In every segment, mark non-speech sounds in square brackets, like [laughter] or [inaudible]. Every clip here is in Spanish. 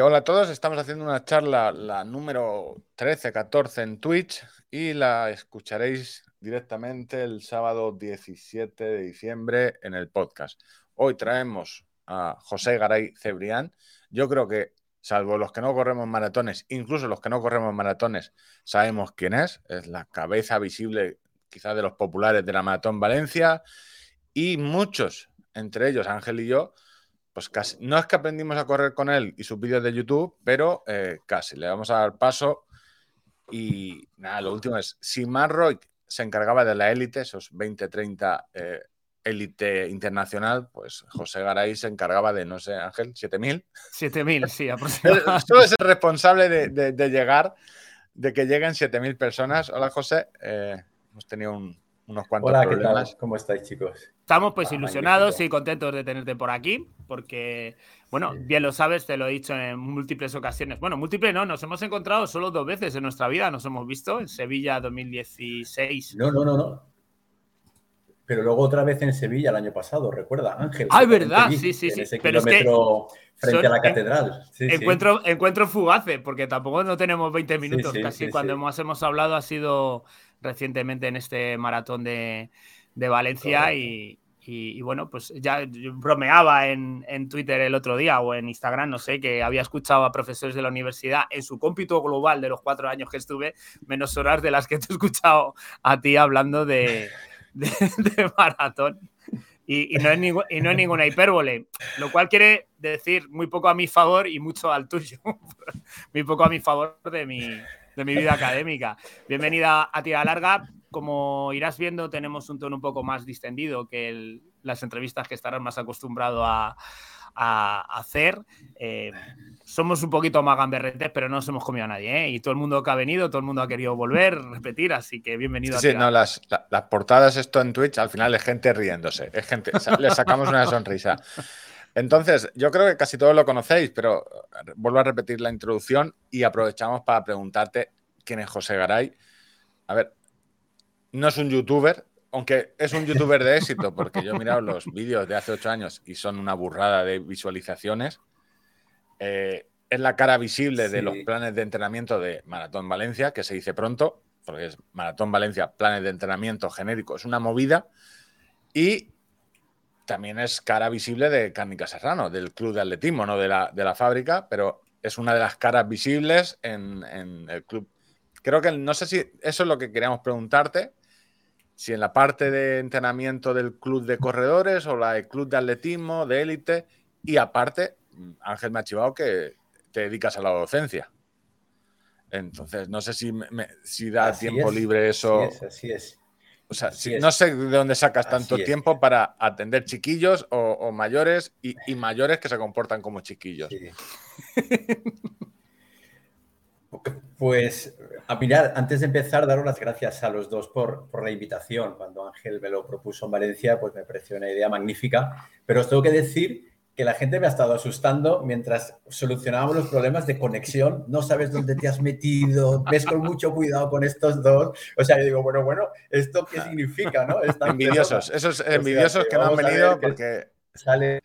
Eh, hola a todos, estamos haciendo una charla, la número 13-14 en Twitch y la escucharéis directamente el sábado 17 de diciembre en el podcast. Hoy traemos a José Garay Cebrián. Yo creo que, salvo los que no corremos maratones, incluso los que no corremos maratones, sabemos quién es. Es la cabeza visible quizás de los populares de la Maratón Valencia y muchos, entre ellos Ángel y yo, pues casi, no es que aprendimos a correr con él y sus vídeos de YouTube, pero eh, casi. Le vamos a dar paso. Y nada, lo último es, si Marroy se encargaba de la élite, esos 20-30 eh, élite internacional, pues José Garay se encargaba de, no sé, Ángel, 7.000. 7.000, sí, [laughs] aproximadamente. Solo es el responsable de, llegar, de que lleguen 7.000 personas. Hola, José. Eh, hemos tenido unos cuantos Hola, problemas. ¿qué tal? ¿Cómo estáis, chicos? Estamos pues ilusionados y contentos de tenerte por aquí, porque, bueno, bien lo sabes, te lo he dicho en múltiples ocasiones. Bueno, múltiples no, nos hemos encontrado solo dos veces en nuestra vida, nos hemos visto en Sevilla 2016. No, no, no, no. Pero luego otra vez en Sevilla el año pasado, recuerda, Ángel. Ah, es verdad, sí, sí, sí. Pero es que frente a la catedral. encuentro, encuentro fugace, porque tampoco no tenemos 20 minutos. Casi cuando hemos, hemos hablado ha sido recientemente en este maratón de, de Valencia y, y, bueno, pues ya bromeaba en, en, Twitter el otro día o en Instagram, no sé, que había escuchado a profesores de la universidad en su cómpito global de los cuatro años que estuve, menos horas de las que te he escuchado a ti hablando de, de, [laughs] maratón. Y, y, no es y, no es ninguna hipérbole, lo cual quiere decir muy poco a mi favor y mucho al tuyo. [laughs] muy poco a mi favor de mi, de mi vida académica. Bienvenida a Tira Larga. Como irás viendo, tenemos un tono un poco más distendido que las entrevistas que estarás más acostumbrado a, hacer. Eh, somos un poquito más gamberretes, pero no nos hemos comido a nadie. ¿eh? Y todo el mundo que ha venido, todo el mundo ha querido volver, repetir, así que bienvenido sí, a Sí, no, las, las, portadas, esto en Twitch, al final es gente riéndose. Es gente, le sacamos una sonrisa. Entonces, yo creo que casi todos lo conocéis, pero vuelvo a repetir la introducción y aprovechamos para preguntarte quién es José Garay. A ver, no es un youtuber, aunque es un youtuber de éxito, porque yo he mirado los vídeos de hace ocho años y son una burrada de visualizaciones. Eh, es la cara visible de los planes de entrenamiento de Maratón Valencia, que se dice pronto, porque es Maratón Valencia, planes de entrenamiento genérico, es una movida. Y también es cara visible de Cárnica Serrano, del club de atletismo, no de la, de la fábrica, pero es una de las caras visibles en, en el club. Creo que no sé si eso es lo que queríamos preguntarte, si en la parte de entrenamiento del club de corredores o la del club de atletismo, de élite, y aparte, Ángel me ha chivado que te dedicas a la docencia. Entonces, no sé si, si da tiempo libre eso. Así es, así es. O sea, no sé de dónde sacas tanto tiempo para atender chiquillos o, mayores y, y, mayores que se comportan como chiquillos. [laughs] Pues, a mirar, antes de empezar, dar las gracias a los dos por, por, la invitación. Cuando Ángel me lo propuso en Valencia, pues me pareció una idea magnífica. Pero os tengo que decir que la gente me ha estado asustando mientras solucionábamos los problemas de conexión. No sabes dónde te has metido, ves con mucho cuidado con estos dos. O sea, yo digo, bueno, bueno, ¿esto qué significa? ¿no? [laughs] envidiosos, esos envidiosos que, no han venido porque... Sale...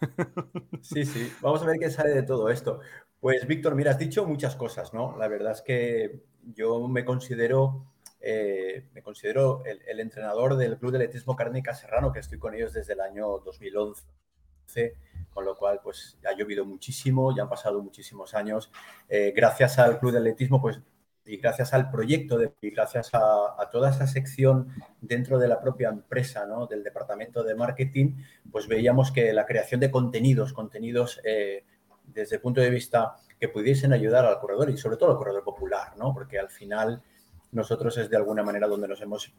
[laughs] Sí, sí, vamos a ver qué sale de todo esto. Pues Víctor, mira, has dicho muchas cosas, ¿no? La verdad es que yo me considero, eh, me considero el, entrenador del Club de Atletismo Cárnica Serrano, que estoy con ellos desde el año 2011, con lo cual pues ha llovido muchísimo, ya han pasado muchísimos años. Eh, gracias al Club de Atletismo, pues y gracias al proyecto de, y gracias a, toda esa sección dentro de la propia empresa, ¿no? del departamento de marketing, pues veíamos que la creación de contenidos, contenidos eh, desde el punto de vista que pudiesen ayudar al corredor y sobre todo al corredor popular, ¿no? Porque al final nosotros es de alguna manera donde nos hemos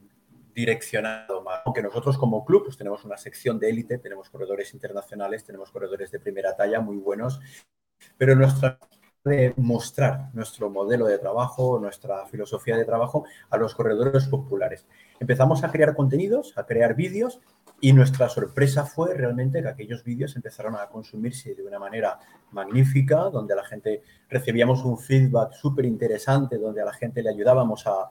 direccionado más. Aunque nosotros como club pues tenemos una sección de élite, tenemos corredores internacionales, tenemos corredores de primera talla muy buenos, pero nuestra de mostrar nuestro modelo de trabajo, nuestra filosofía de trabajo a los corredores populares. Empezamos a crear contenidos, a crear vídeos y nuestra sorpresa fue realmente que aquellos vídeos empezaron a consumirse de una manera magnífica, donde a la gente recibíamos un feedback súper interesante, donde a la gente le ayudábamos a,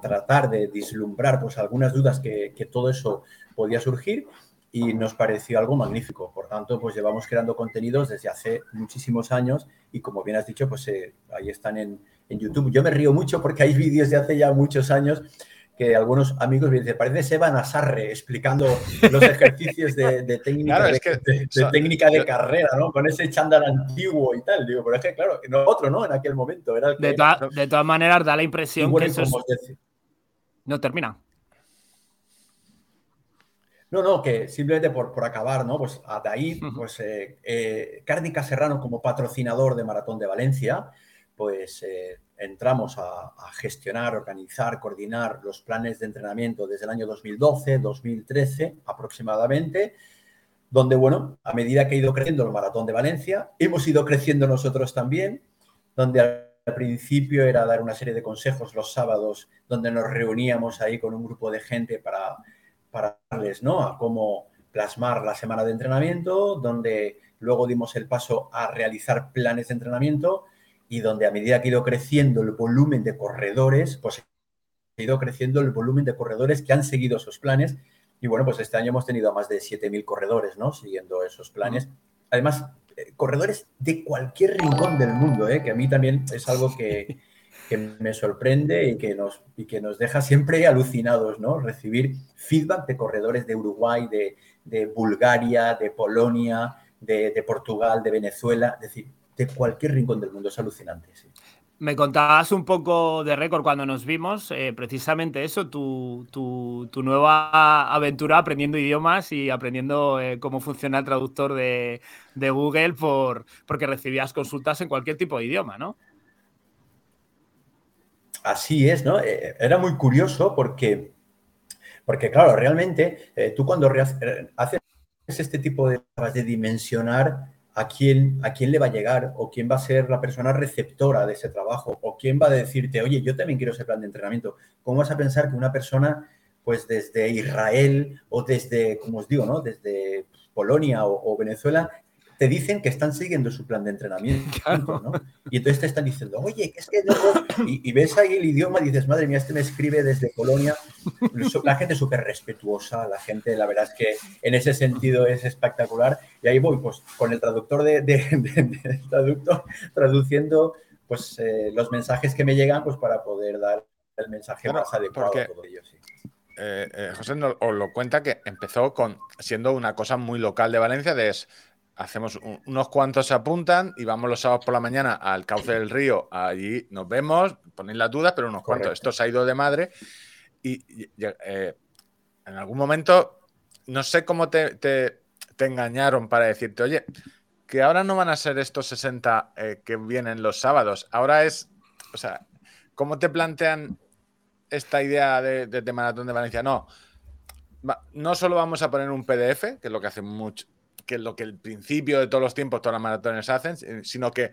tratar de dislumbrar pues, algunas dudas que, que todo eso podía surgir y nos pareció algo magnífico. Por tanto, pues llevamos creando contenidos desde hace muchísimos años y como bien has dicho, pues eh, ahí están en, en, YouTube. Yo me río mucho porque hay vídeos de hace ya muchos años que algunos amigos me dicen, parece Seban Asarre explicando los ejercicios de, técnica, de, técnica de carrera, ¿no? Con ese chándal antiguo y tal. Digo, pero es que, claro, no, otro, ¿no? En aquel momento. Era de, todas maneras, da la impresión que eso No termina. No, no, que simplemente por, por acabar, ¿no? Pues de ahí, pues eh, eh, Cárnica Serrano como patrocinador de Maratón de Valencia, pues eh, entramos a, gestionar, organizar, coordinar los planes de entrenamiento desde el año 2012, 2013 aproximadamente, donde, bueno, a medida que ha ido creciendo el Maratón de Valencia, hemos ido creciendo nosotros también, donde al principio era dar una serie de consejos los sábados, donde nos reuníamos ahí con un grupo de gente para para darles ¿no? a cómo plasmar la semana de entrenamiento, donde luego dimos el paso a realizar planes de entrenamiento y donde a medida que ha ido creciendo el volumen de corredores, pues ha ido creciendo el volumen de corredores que han seguido esos planes. Y bueno, pues este año hemos tenido a más de 7.000 corredores, ¿no? Siguiendo esos planes. Además, eh, corredores de cualquier rincón del mundo, ¿eh? que a mí también es algo que, [laughs] que me sorprende y que, nos, y que nos deja siempre alucinados, ¿no? Recibir feedback de corredores de Uruguay, de, de Bulgaria, de Polonia, de, de, Portugal, de Venezuela, es decir, de cualquier rincón del mundo. Es alucinante, sí. Me contabas un poco de récord cuando nos vimos, eh, precisamente eso, tu, tu, tu, nueva aventura aprendiendo idiomas y aprendiendo eh, cómo funciona el traductor de, de Google por, porque recibías consultas en cualquier tipo de idioma, ¿no? Así es, ¿no? Eh, era muy curioso porque, porque claro, realmente tú cuando haces este tipo de de dimensionar a quién, a quién le va a llegar o quién va a ser la persona receptora de ese trabajo o quién va a decirte, oye, yo también quiero ese plan de entrenamiento. ¿Cómo vas a pensar que una persona, pues desde Israel o desde, como os digo, ¿no? Desde Polonia o Venezuela, te dicen que están siguiendo su plan de entrenamiento, [laughs] ¿no? Y entonces te están diciendo, oye, es que no... Y, ves ahí el idioma y dices, madre mía, este me escribe desde Polonia. La gente es súper respetuosa, la gente, la verdad es que en ese sentido es espectacular. Y ahí voy, pues, con el traductor de, traductor, traduciendo pues eh, los mensajes que me llegan, pues para poder dar el mensaje más adecuado a todo ello, eh, eh, José nos, os lo cuenta que empezó con siendo una cosa muy local de Valencia, de es, hacemos unos cuantos se apuntan y vamos los sábados por la mañana al cauce del río. Allí nos vemos, ponéis las dudas, pero unos cuantos. Esto se ha ido de madre y, eh, en algún momento no sé cómo te, engañaron para decirte, oye, que ahora no van a ser estos 60 eh, que vienen los sábados. Ahora es, o sea, ¿cómo te plantean esta idea de, de Maratón de Valencia? No. No solo vamos a poner un PDF, que es lo que hacen mucho, que lo que el principio de todos los tiempos, todas las maratones hacen, eh, sino que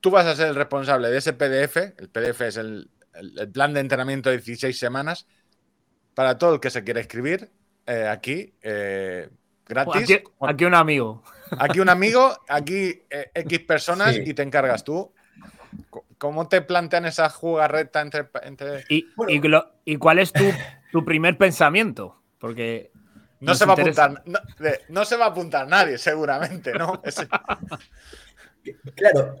tú vas a ser el responsable de ese PDF. El PDF es el, plan de entrenamiento de 16 semanas para todo el que se quiera escribir eh, aquí, eh, gratis. Aquí, un amigo. Aquí un amigo, aquí X personas y te encargas tú. ¿Cómo te plantean esa jugarreta entre... entre... ¿Y, y, cuál es tu, tu primer pensamiento? Porque no se, va a apuntar, no, se va a apuntar nadie, seguramente, ¿no? [laughs] Claro,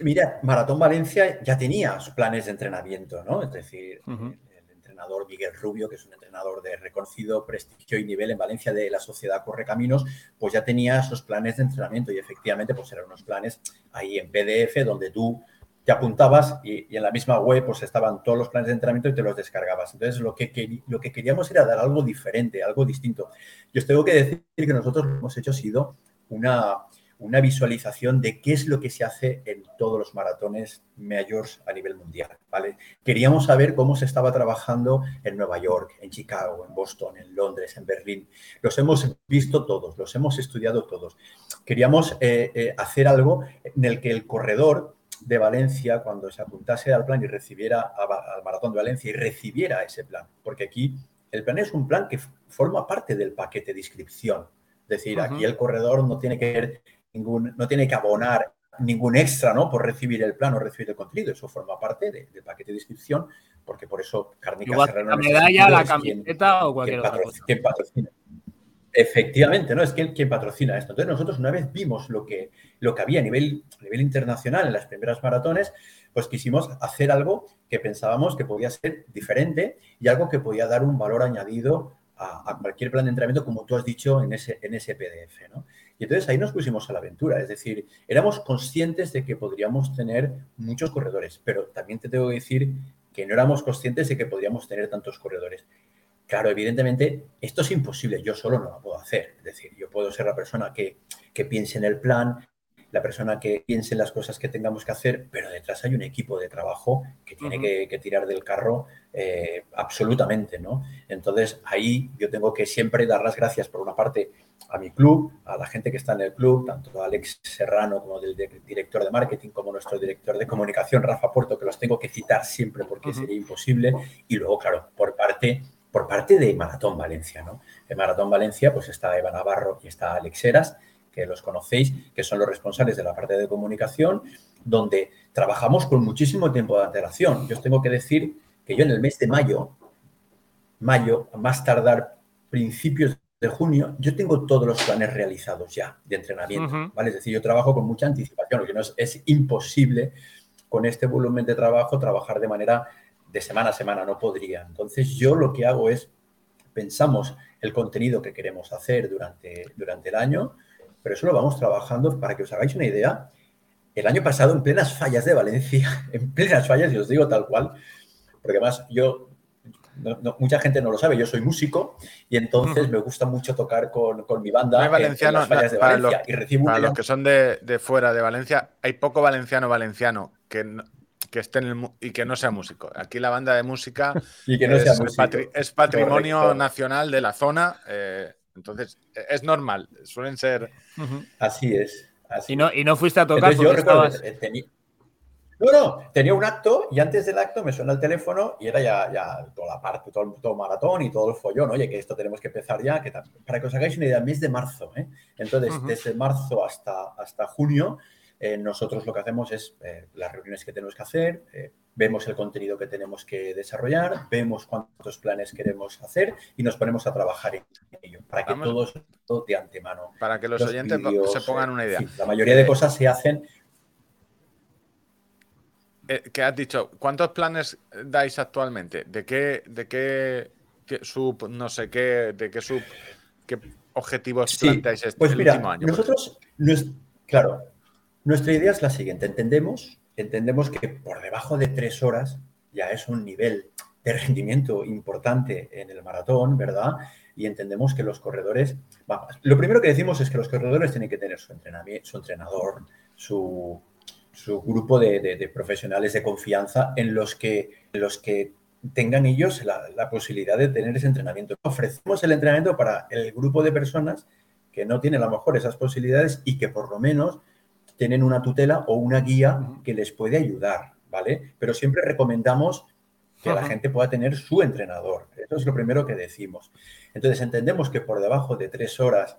mira, Maratón Valencia ya tenía sus planes de entrenamiento, ¿no? Es decir, el entrenador Miguel Rubio, que es un entrenador de reconocido prestigio y nivel en Valencia de la sociedad Correcaminos, pues ya tenía esos planes de entrenamiento y efectivamente pues eran unos planes ahí en PDF donde tú te apuntabas y, en la misma web pues estaban todos los planes de entrenamiento y te los descargabas. Entonces lo que, lo que queríamos era dar algo diferente, algo distinto. Yo os tengo que decir que nosotros lo que hemos hecho ha sido una, una visualización de qué es lo que se hace en todos los maratones mayores a nivel mundial. ¿vale? Queríamos saber cómo se estaba trabajando en Nueva York, en Chicago, en Boston, en Londres, en Berlín. Los hemos visto todos, los hemos estudiado todos. Queríamos eh, eh, hacer algo en el que el corredor de Valencia, cuando se apuntase al plan y recibiera al Maratón de Valencia y recibiera ese plan, porque aquí el plan es un plan que forma parte del paquete de inscripción. Es decir, aquí el corredor no tiene que ningún, no tiene que abonar ningún extra, ¿no? Por recibir el plan o recibir el contenido. Eso forma parte del paquete de inscripción, porque por eso Cárnica Serrano... La medalla, la camiseta o cualquier otra cosa. Efectivamente, ¿no? Es que quien patrocina esto. Entonces nosotros una vez vimos lo que, lo que había a nivel, a nivel internacional en las primeras maratones, pues quisimos hacer algo que pensábamos que podía ser diferente y algo que podía dar un valor añadido a, cualquier plan de entrenamiento, como tú has dicho en ese, en ese PDF, ¿no? Y entonces ahí nos pusimos a la aventura, es decir, éramos conscientes de que podríamos tener muchos corredores, pero también te tengo que decir que no éramos conscientes de que podríamos tener tantos corredores. Claro, evidentemente, esto es imposible, yo solo no lo puedo hacer. Es decir, yo puedo ser la persona que, piense en el plan, la persona que piense en las cosas que tengamos que hacer, pero detrás hay un equipo de trabajo que tiene que, tirar del carro eh, absolutamente, ¿no? Entonces, ahí yo tengo que siempre dar las gracias, por una parte, a mi club, a la gente que está en el club, tanto a Alex Serrano como del director de marketing, como nuestro director de comunicación, Rafa Puerto, que los tengo que citar siempre porque sería imposible. Y luego, claro, por parte por parte de Maratón Valencia. ¿no? En Maratón Valencia pues está Eva Navarro y está Alex Heras, que los conocéis, que son los responsables de la parte de comunicación, donde trabajamos con muchísimo tiempo de antelación. Yo os tengo que decir que yo en el mes de mayo, mayo, más tardar principios de junio, yo tengo todos los planes realizados ya de entrenamiento, ¿vale? Es decir, yo trabajo con mucha anticipación, porque no es, es imposible con este volumen de trabajo trabajar de manera de semana a semana, no podría. Entonces yo lo que hago es, pensamos el contenido que queremos hacer durante, durante el año, pero eso lo vamos trabajando para que os hagáis una idea. El año pasado, en plenas fallas de Valencia, [laughs] en plenas fallas, y os digo tal cual, porque además yo, mucha gente no lo sabe, yo soy músico y entonces me gusta mucho tocar con, mi banda no valenciano, fallas de Valencia. y para los que son de, de, fuera de Valencia, hay poco valenciano valenciano que que esté en el, y que no sea músico. Aquí la banda de música [laughs] es, patrimonio nacional de la zona, eh, entonces e, es normal, suelen ser... Así es. ¿Y, no, ¿Y no fuiste a tocar? yo No, no, tenía un acto y antes del acto me suena el teléfono y era ya, ya toda la parte, todo, el maratón y todo el follón. Oye, que esto tenemos que empezar ya. Que para que os hagáis una idea, mes de marzo. ¿eh? Entonces, desde marzo hasta, hasta junio eh, nosotros lo que hacemos es eh, las reuniones que tenemos que hacer, eh, vemos el contenido que tenemos que desarrollar, vemos cuántos planes queremos hacer y nos ponemos a trabajar en ello, para que todos todo de antemano. Para que los, oyentes se pongan una idea. la mayoría de cosas se hacen. ¿Qué has dicho? ¿Cuántos planes dais actualmente? ¿De qué, de qué, sub, no sé qué, de qué sub, qué objetivos planteáis este pues mira, último año? Nosotros, claro, nuestra idea es la siguiente. Entendemos, entendemos que por debajo de tres horas ya es un nivel de rendimiento importante en el maratón, ¿verdad? Y entendemos que los corredores, lo primero que decimos es que los corredores tienen que tener su, entrenamiento, su entrenador, su, grupo de, profesionales de confianza en los que, los que tengan ellos la, la, posibilidad de tener ese entrenamiento. Ofrecemos el entrenamiento para el grupo de personas que no tienen a lo mejor esas posibilidades y que por lo menos tienen una tutela o una guía que les puede ayudar, ¿vale? Pero siempre recomendamos que la gente pueda tener su entrenador. Eso es lo primero que decimos. Entonces, entendemos que por debajo de tres horas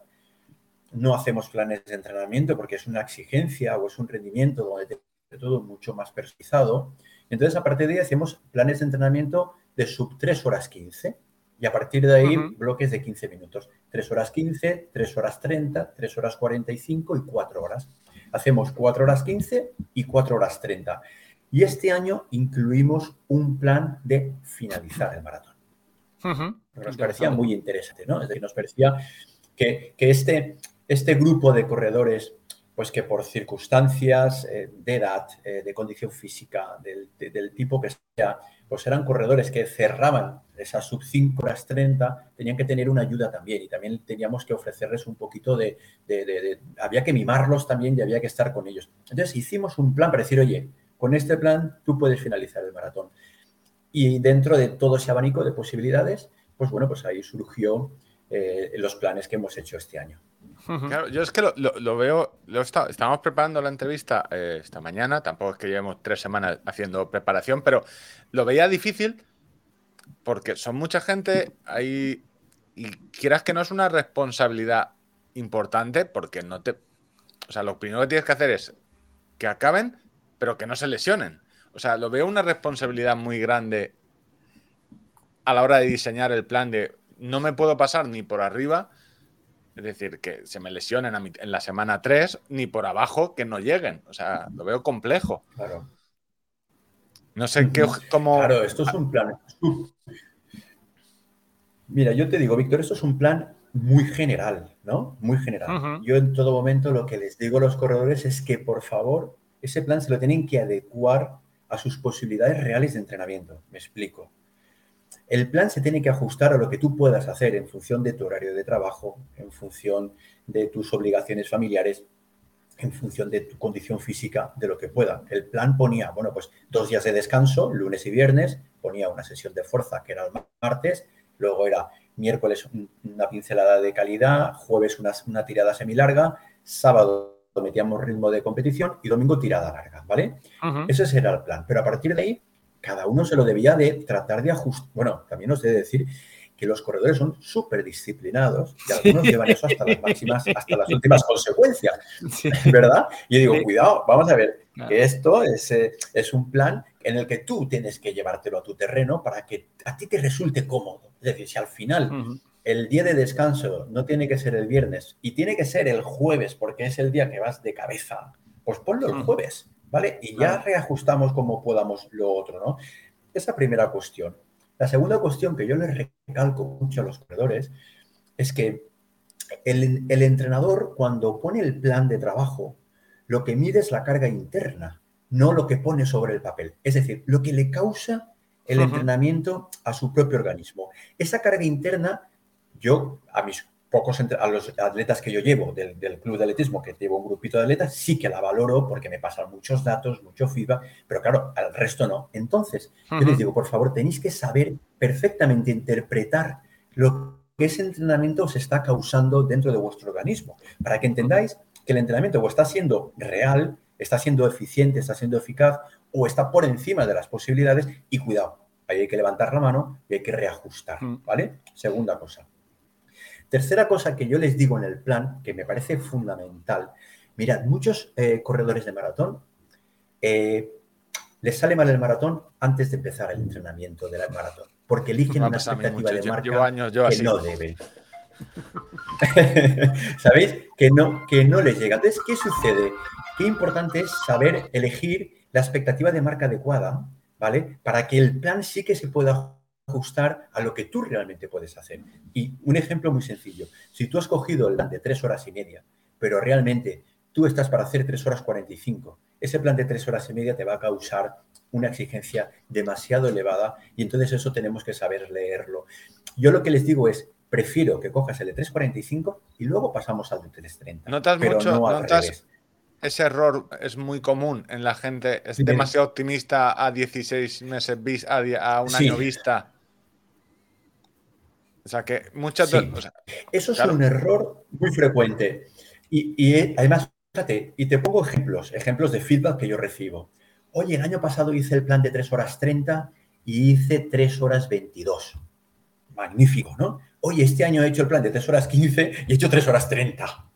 no hacemos planes de entrenamiento porque es una exigencia o es un rendimiento donde todo mucho más personalizado. Entonces, a partir de ahí hacemos planes de entrenamiento de sub 3 horas 15 y a partir de ahí bloques de 15 minutos. 3 horas 15, 3 horas 30, 3 horas 45 y 4 horas. Hacemos 4 horas 15 y 4 horas 30. Y este año incluimos un plan de finalizar el maratón. Nos parecía muy interesante, ¿no? Es decir, nos parecía que, este, este grupo de corredores, pues que por circunstancias eh, de edad, eh, de condición física, del, tipo que sea, pues eran corredores que cerraban esas sub 5 horas 30, tenían que tener una ayuda también y también teníamos que ofrecerles un poquito de, había que mimarlos también y había que estar con ellos. Entonces hicimos un plan para decir, oye, con este plan tú puedes finalizar el maratón. Y dentro de todo ese abanico de posibilidades, pues bueno, pues ahí surgió eh, los planes que hemos hecho este año. Yo es que lo, veo, lo estamos preparando la entrevista eh, esta mañana, tampoco es que llevemos tres semanas haciendo preparación, pero lo veía difícil porque son mucha gente ahí y quieras que no es una responsabilidad importante porque no te... O sea, lo primero que tienes que hacer es que acaben, pero que no se lesionen. O sea, lo veo una responsabilidad muy grande a la hora de diseñar el plan de no me puedo pasar ni por arriba Es decir, que se me lesionen en la semana 3, ni por abajo que no lleguen. O sea, lo veo complejo. Claro. No sé qué, cómo. Claro, esto es un plan. Mira, yo te digo, Víctor, esto es un plan muy general, ¿no? Muy general. Yo en todo momento lo que les digo a los corredores es que, por favor, ese plan se lo tienen que adecuar a sus posibilidades reales de entrenamiento. Me explico. El plan se tiene que ajustar a lo que tú puedas hacer en función de tu horario de trabajo, en función de tus obligaciones familiares, en función de tu condición física, de lo que pueda. El plan ponía, bueno, pues dos días de descanso, lunes y viernes, ponía una sesión de fuerza que era el martes, luego era miércoles una pincelada de calidad, jueves una, una tirada semilarga, sábado metíamos ritmo de competición y domingo tirada larga, ¿vale? Ese era el plan. Pero a partir de ahí, cada uno se lo debía de tratar de ajustar. Bueno, también os he de decir que los corredores son súper disciplinados y algunos llevan eso hasta las máximas, hasta las últimas consecuencias, ¿verdad? Y yo digo, cuidado, vamos a ver, que esto es, eh, es un plan en el que tú tienes que llevártelo a tu terreno para que a ti te resulte cómodo. Es decir, si al final el día de descanso no tiene que ser el viernes y tiene que ser el jueves porque es el día que vas de cabeza, pues ponlo el jueves, ¿vale? Y ya reajustamos como podamos lo otro, ¿no? Esa primera cuestión. La segunda cuestión que yo les recalco mucho a los corredores es que el, el entrenador cuando pone el plan de trabajo, lo que mide es la carga interna, no lo que pone sobre el papel. Es decir, lo que le causa el entrenamiento a su propio organismo. Esa carga interna yo a mis pocos, a los atletas que yo llevo del, club de atletismo, que llevo un grupito de atletas, sí que la valoro porque me pasan muchos datos, mucho feedback, pero claro, al resto no. Entonces, yo les digo, por favor, tenéis que saber perfectamente interpretar lo que ese entrenamiento os está causando dentro de vuestro organismo, para que entendáis que el entrenamiento o está siendo real, está siendo eficiente, está siendo eficaz, o está por encima de las posibilidades, y cuidado, ahí hay que levantar la mano y hay que reajustar, ¿vale? Segunda cosa. Tercera cosa que yo les digo en el plan, que me parece fundamental, mirad, muchos eh, corredores de maratón eh, les sale mal el maratón antes de empezar el entrenamiento del maratón, porque eligen una expectativa de marca que no deben. [laughs] ¿Sabéis? Que no, que no les llega. Entonces, ¿qué sucede? Qué importante es saber elegir la expectativa de marca adecuada, ¿vale? Para que el plan sí que se pueda ajustar a lo que tú realmente puedes hacer. Y un ejemplo muy sencillo. Si tú has cogido el plan de tres horas y media, pero realmente tú estás para hacer tres horas 45, ese plan de tres horas y media te va a causar una exigencia demasiado elevada y entonces eso tenemos que saber leerlo. Yo lo que les digo es, prefiero que cojas el de 3.45 y luego pasamos al de 3.30. ¿Notas mucho? ¿Notas ese error es muy común en la gente? ¿Es demasiado optimista a 16 meses vista, a, un año vista? O sea, que muchas Eso es un error muy frecuente. Y, eh, además, fíjate, y te pongo ejemplos, ejemplos de feedback que yo recibo. Oye, el año pasado hice el plan de 3 horas 30 y hice 3 horas 22. Magnífico, ¿no? Oye, este año he hecho el plan de 3 horas 15 y he hecho 3 horas 30.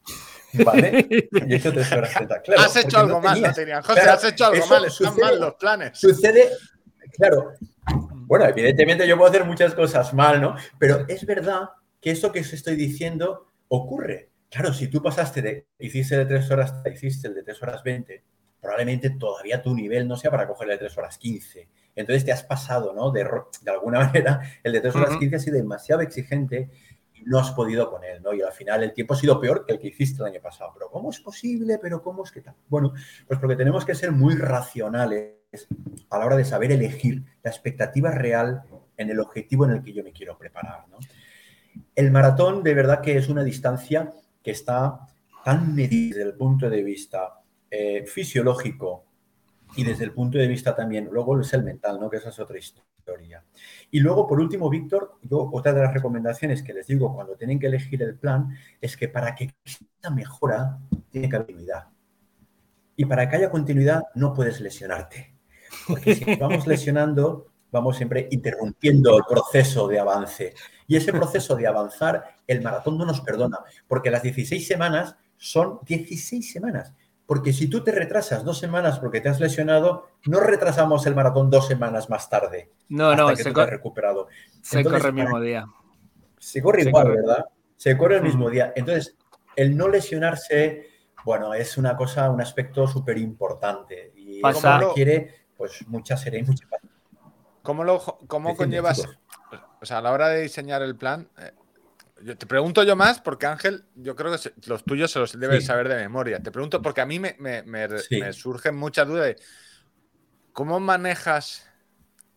¿Vale? Y he hecho 3 horas 30. Claro, has hecho algo mal, José, has hecho algo mal, están mal los planes. Sucede, claro, bueno, evidentemente yo puedo hacer muchas cosas mal, ¿no? Pero es verdad que eso que os estoy diciendo ocurre. Claro, si tú pasaste de, hiciste de 3 horas, hiciste el de 3 horas 20, probablemente todavía tu nivel no sea para coger el de 3 horas 15. Entonces te has pasado, ¿no? De, de alguna [laughs] manera, el de 3 horas 15 ha sido demasiado exigente y no has podido con él, ¿no? Y al final el tiempo ha sido peor que el que hiciste el año pasado. Pero ¿cómo es posible? ¿Pero cómo es que tal? Bueno, pues porque tenemos que ser muy racionales a la hora de saber elegir la expectativa real en el objetivo en el que yo me quiero preparar. El maratón de verdad que es una distancia que está tan medida desde el punto de vista eh, fisiológico y desde el punto de vista también, luego es el mental, que esa es otra historia. Y luego, por último, Víctor, yo otra de las recomendaciones que les digo cuando tienen que elegir el plan es que para que exista mejora, tiene que haber continuidad. Y para que haya continuidad, no puedes lesionarte. Porque si vamos lesionando, vamos siempre interrumpiendo el proceso de avance. Y ese proceso de avanzar, el maratón no nos perdona, porque las 16 semanas son 16 semanas. Porque si tú te retrasas dos semanas porque te has lesionado, no retrasamos el maratón dos semanas más tarde. No, no, se, corre, recuperado. se corre el mismo día. Se corre igual, ¿verdad? Se corre el mismo día. Entonces, el no lesionarse, bueno, es una cosa, un aspecto súper importante y eso requiere pues mucha serenidad y mucha ¿Cómo, lo, cómo conllevas, o sea, a la hora de diseñar el plan, eh, yo te pregunto yo más porque Ángel, yo creo que los tuyos se los debes saber de memoria. Te pregunto porque a mí me, me, me, surgen muchas dudas de cómo manejas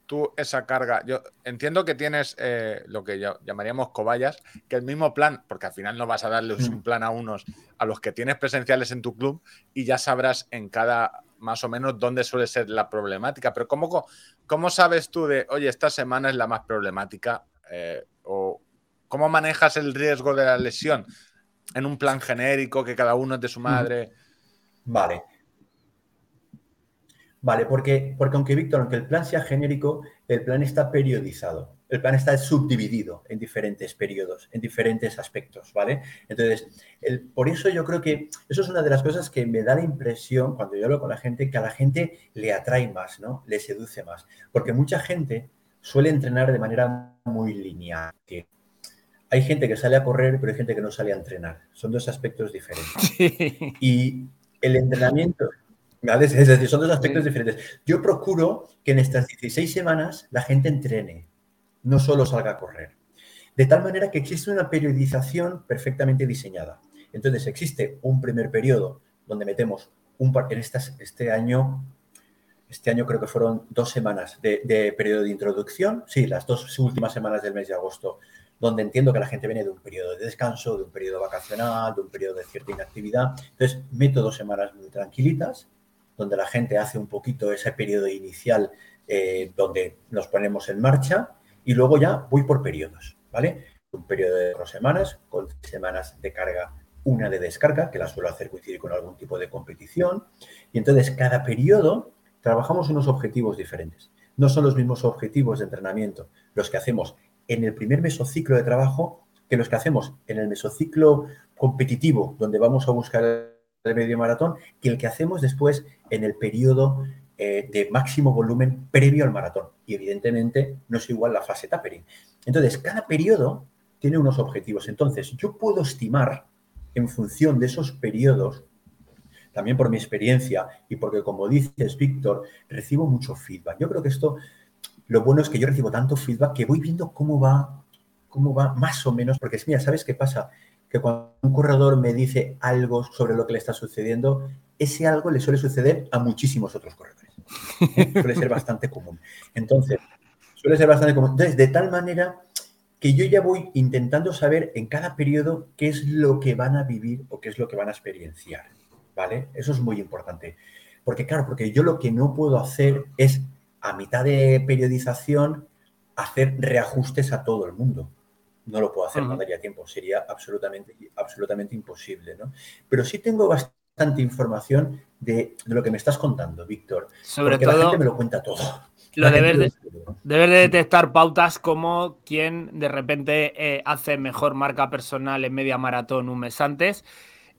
tú esa carga. Yo entiendo que tienes eh, lo que llamaríamos cobayas, que el mismo plan, porque al final no vas a darles mm. un plan a unos, a los que tienes presenciales en tu club y ya sabrás en cada más o menos dónde suele ser la problemática. Pero ¿cómo, cómo sabes tú de, oye, esta semana es la más problemática? Eh, o cómo manejas el riesgo de la lesión en un plan genérico que cada uno es de su madre. Vale. Vale, porque, porque aunque Víctor, aunque el plan sea genérico, el plan está periodizado. El plan está subdividido en diferentes periodos, en diferentes aspectos, ¿vale? Entonces, el, por eso yo creo que eso es una de las cosas que me da la impresión cuando yo hablo con la gente, que a la gente le atrae más, ¿no? Le seduce más. Porque mucha gente suele entrenar de manera muy lineal. Hay gente que sale a correr, pero hay gente que no sale a entrenar. Son dos aspectos diferentes. [laughs] Y el entrenamiento, es decir, son dos aspectos diferentes. Yo procuro que en estas 16 semanas la gente entrene, no solo salga a correr. De tal manera que existe una periodización perfectamente diseñada. Entonces existe un primer periodo donde metemos un en estas, este año, este año creo que fueron dos semanas de, de periodo de introducción, sí, las dos últimas semanas del mes de agosto donde entiendo que la gente viene de un periodo de descanso, de un periodo vacacional, de un periodo de cierta inactividad. Entonces, meto dos semanas muy tranquilitas, donde la gente hace un poquito ese periodo inicial eh, donde nos ponemos en marcha y luego ya voy por periodos, ¿vale? Un periodo de dos semanas, con semanas de carga, una de descarga, que la suelo hacer coincidir con algún tipo de competición. Y entonces, cada periodo trabajamos unos objetivos diferentes. No son los mismos objetivos de entrenamiento los que hacemos en el primer mesociclo de trabajo que los que hacemos en el mesociclo competitivo, donde vamos a buscar el medio maratón, que el que hacemos después en el periodo eh, de máximo volumen previo al maratón. Y evidentemente no es igual la fase tapering. Entonces, cada periodo tiene unos objetivos. Entonces, yo puedo estimar en función de esos periodos, también por mi experiencia y porque, como dices, Víctor, recibo mucho feedback. Yo creo que esto lo bueno es que yo recibo tanto feedback que voy viendo cómo va, cómo va más o menos, porque es mira, ¿sabes qué pasa? Que cuando un corredor me dice algo sobre lo que le está sucediendo, ese algo le suele suceder a muchísimos otros corredores. suele ser bastante común. Entonces, suele ser bastante común. Entonces, de tal manera que yo ya voy intentando saber en cada periodo qué es lo que van a vivir o qué es lo que van a experienciar. ¿Vale? Eso es muy importante. Porque, claro, porque yo lo que no puedo hacer es a mitad de periodización hacer reajustes a todo el mundo. No lo puedo hacer, no daría tiempo, sería absolutamente, absolutamente imposible. ¿no? Pero sí tengo bastante información de, lo que me estás contando, Víctor. Sobre todo, la gente me lo cuenta todo. Lo de, de, de detectar pautas como quien de repente eh, hace mejor marca personal en media maratón un mes antes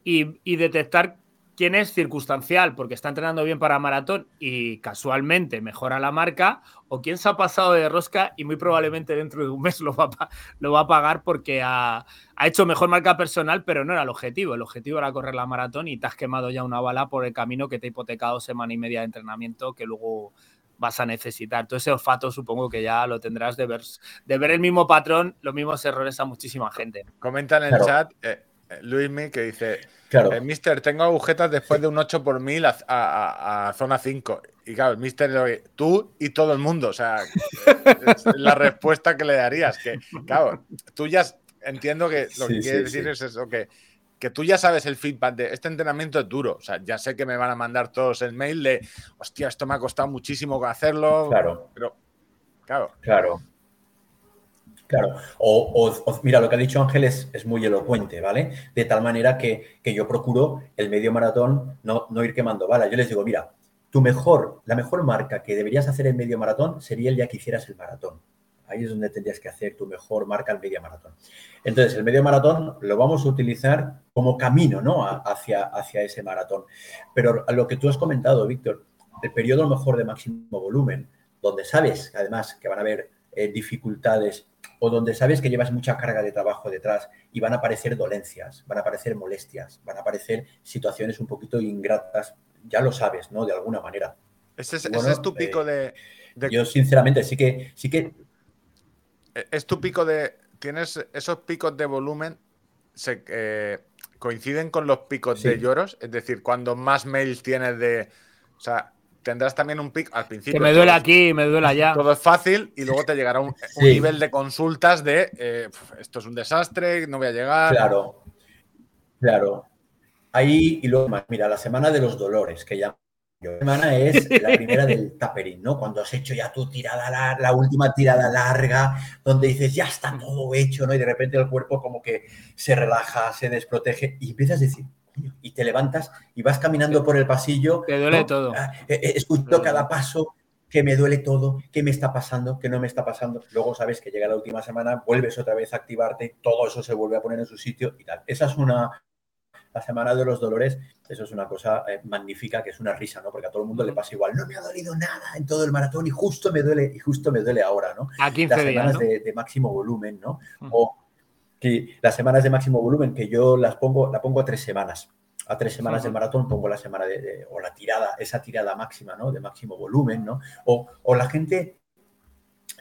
y, y detectar quién es circunstancial porque está entrenando bien para maratón y casualmente mejora la marca, o quién se ha pasado de rosca y muy probablemente dentro de un mes [laughs] lo va a, lo va a pagar porque ha, hecho mejor marca personal, pero no era el objetivo. El objetivo era correr la maratón y te has quemado ya una bala por el camino que te ha hipotecado semana y media de entrenamiento que luego vas a necesitar. Todo ese olfato supongo que ya lo tendrás de ver, de ver el mismo patrón, los mismos errores a muchísima gente. Comentan en el chat, eh, Luismi, que dice, claro. Eh, Mister, tengo agujetas después de un 8 por 1000 a, zona 5. Y claro, Mister, tú y todo el mundo. O sea, es la respuesta que le darías. Que, claro, tú ya entiendo que lo que quiere decir es eso, que, que tú ya sabes el feedback de este entrenamiento es duro. O sea, ya sé que me van a mandar todos el mail de, hostia, esto me ha costado muchísimo hacerlo. Claro. Pero, claro. Claro. Claro, o, mira, lo que ha dicho Ángel es, muy elocuente, ¿vale? De tal manera que, yo procuro el medio maratón no, no, ir quemando balas. Yo les digo, mira, tu mejor, la mejor marca que deberías hacer en medio maratón sería el día que hicieras el maratón. Ahí es donde tendrías que hacer tu mejor marca el medio maratón. Entonces, el medio maratón lo vamos a utilizar como camino, ¿no? hacia, hacia ese maratón. Pero a lo que tú has comentado, Víctor, el periodo mejor de máximo volumen, donde sabes, además, que van a haber eh, dificultades o donde sabes que llevas mucha carga de trabajo detrás y van a aparecer dolencias, van a aparecer molestias, van a aparecer situaciones un poquito ingratas, ya lo sabes, ¿no? De alguna manera. Ese es, tu pico de, Yo sinceramente sí que... Sí que... E, es tu pico de... Tienes esos picos de volumen, se, eh, coinciden con los picos de lloros, es decir, cuando más mails tienes de... O sea, tendrás también un pico al principio. Que me duele aquí, me duele allá. Todo es fácil y luego te llegará un, nivel de consultas de eh, esto es un desastre, no voy a llegar. Claro, claro. Ahí y luego, mira, la semana de los dolores, que ya la semana es la [laughs] primera del taperín, ¿no? Cuando has hecho ya tu tirada, la, la, última tirada larga, donde dices, ya está todo hecho, ¿no? Y de repente el cuerpo como que se relaja, se desprotege y empiezas a decir, y te levantas y vas caminando por el pasillo. Te duele todo. Ah, eh, eh, escucho cada paso que me duele todo, qué me está pasando, qué no me está pasando. Luego sabes que llega la última semana, vuelves otra vez a activarte, todo eso se vuelve a poner en su sitio y tal. Esa es una, la semana de los dolores, eso es una cosa eh, magnífica, que es una risa, ¿no? Porque a todo el mundo le pasa igual. No me ha dolido nada en todo el maratón y justo me duele, y justo me duele ahora, ¿no? A 15 las semanas de, máximo volumen, ¿no? O que las semanas de máximo volumen, que yo las pongo, la pongo a tres semanas. A tres semanas del maratón pongo la semana de, o la tirada, esa tirada máxima, ¿no? De máximo volumen, ¿no? O, o la gente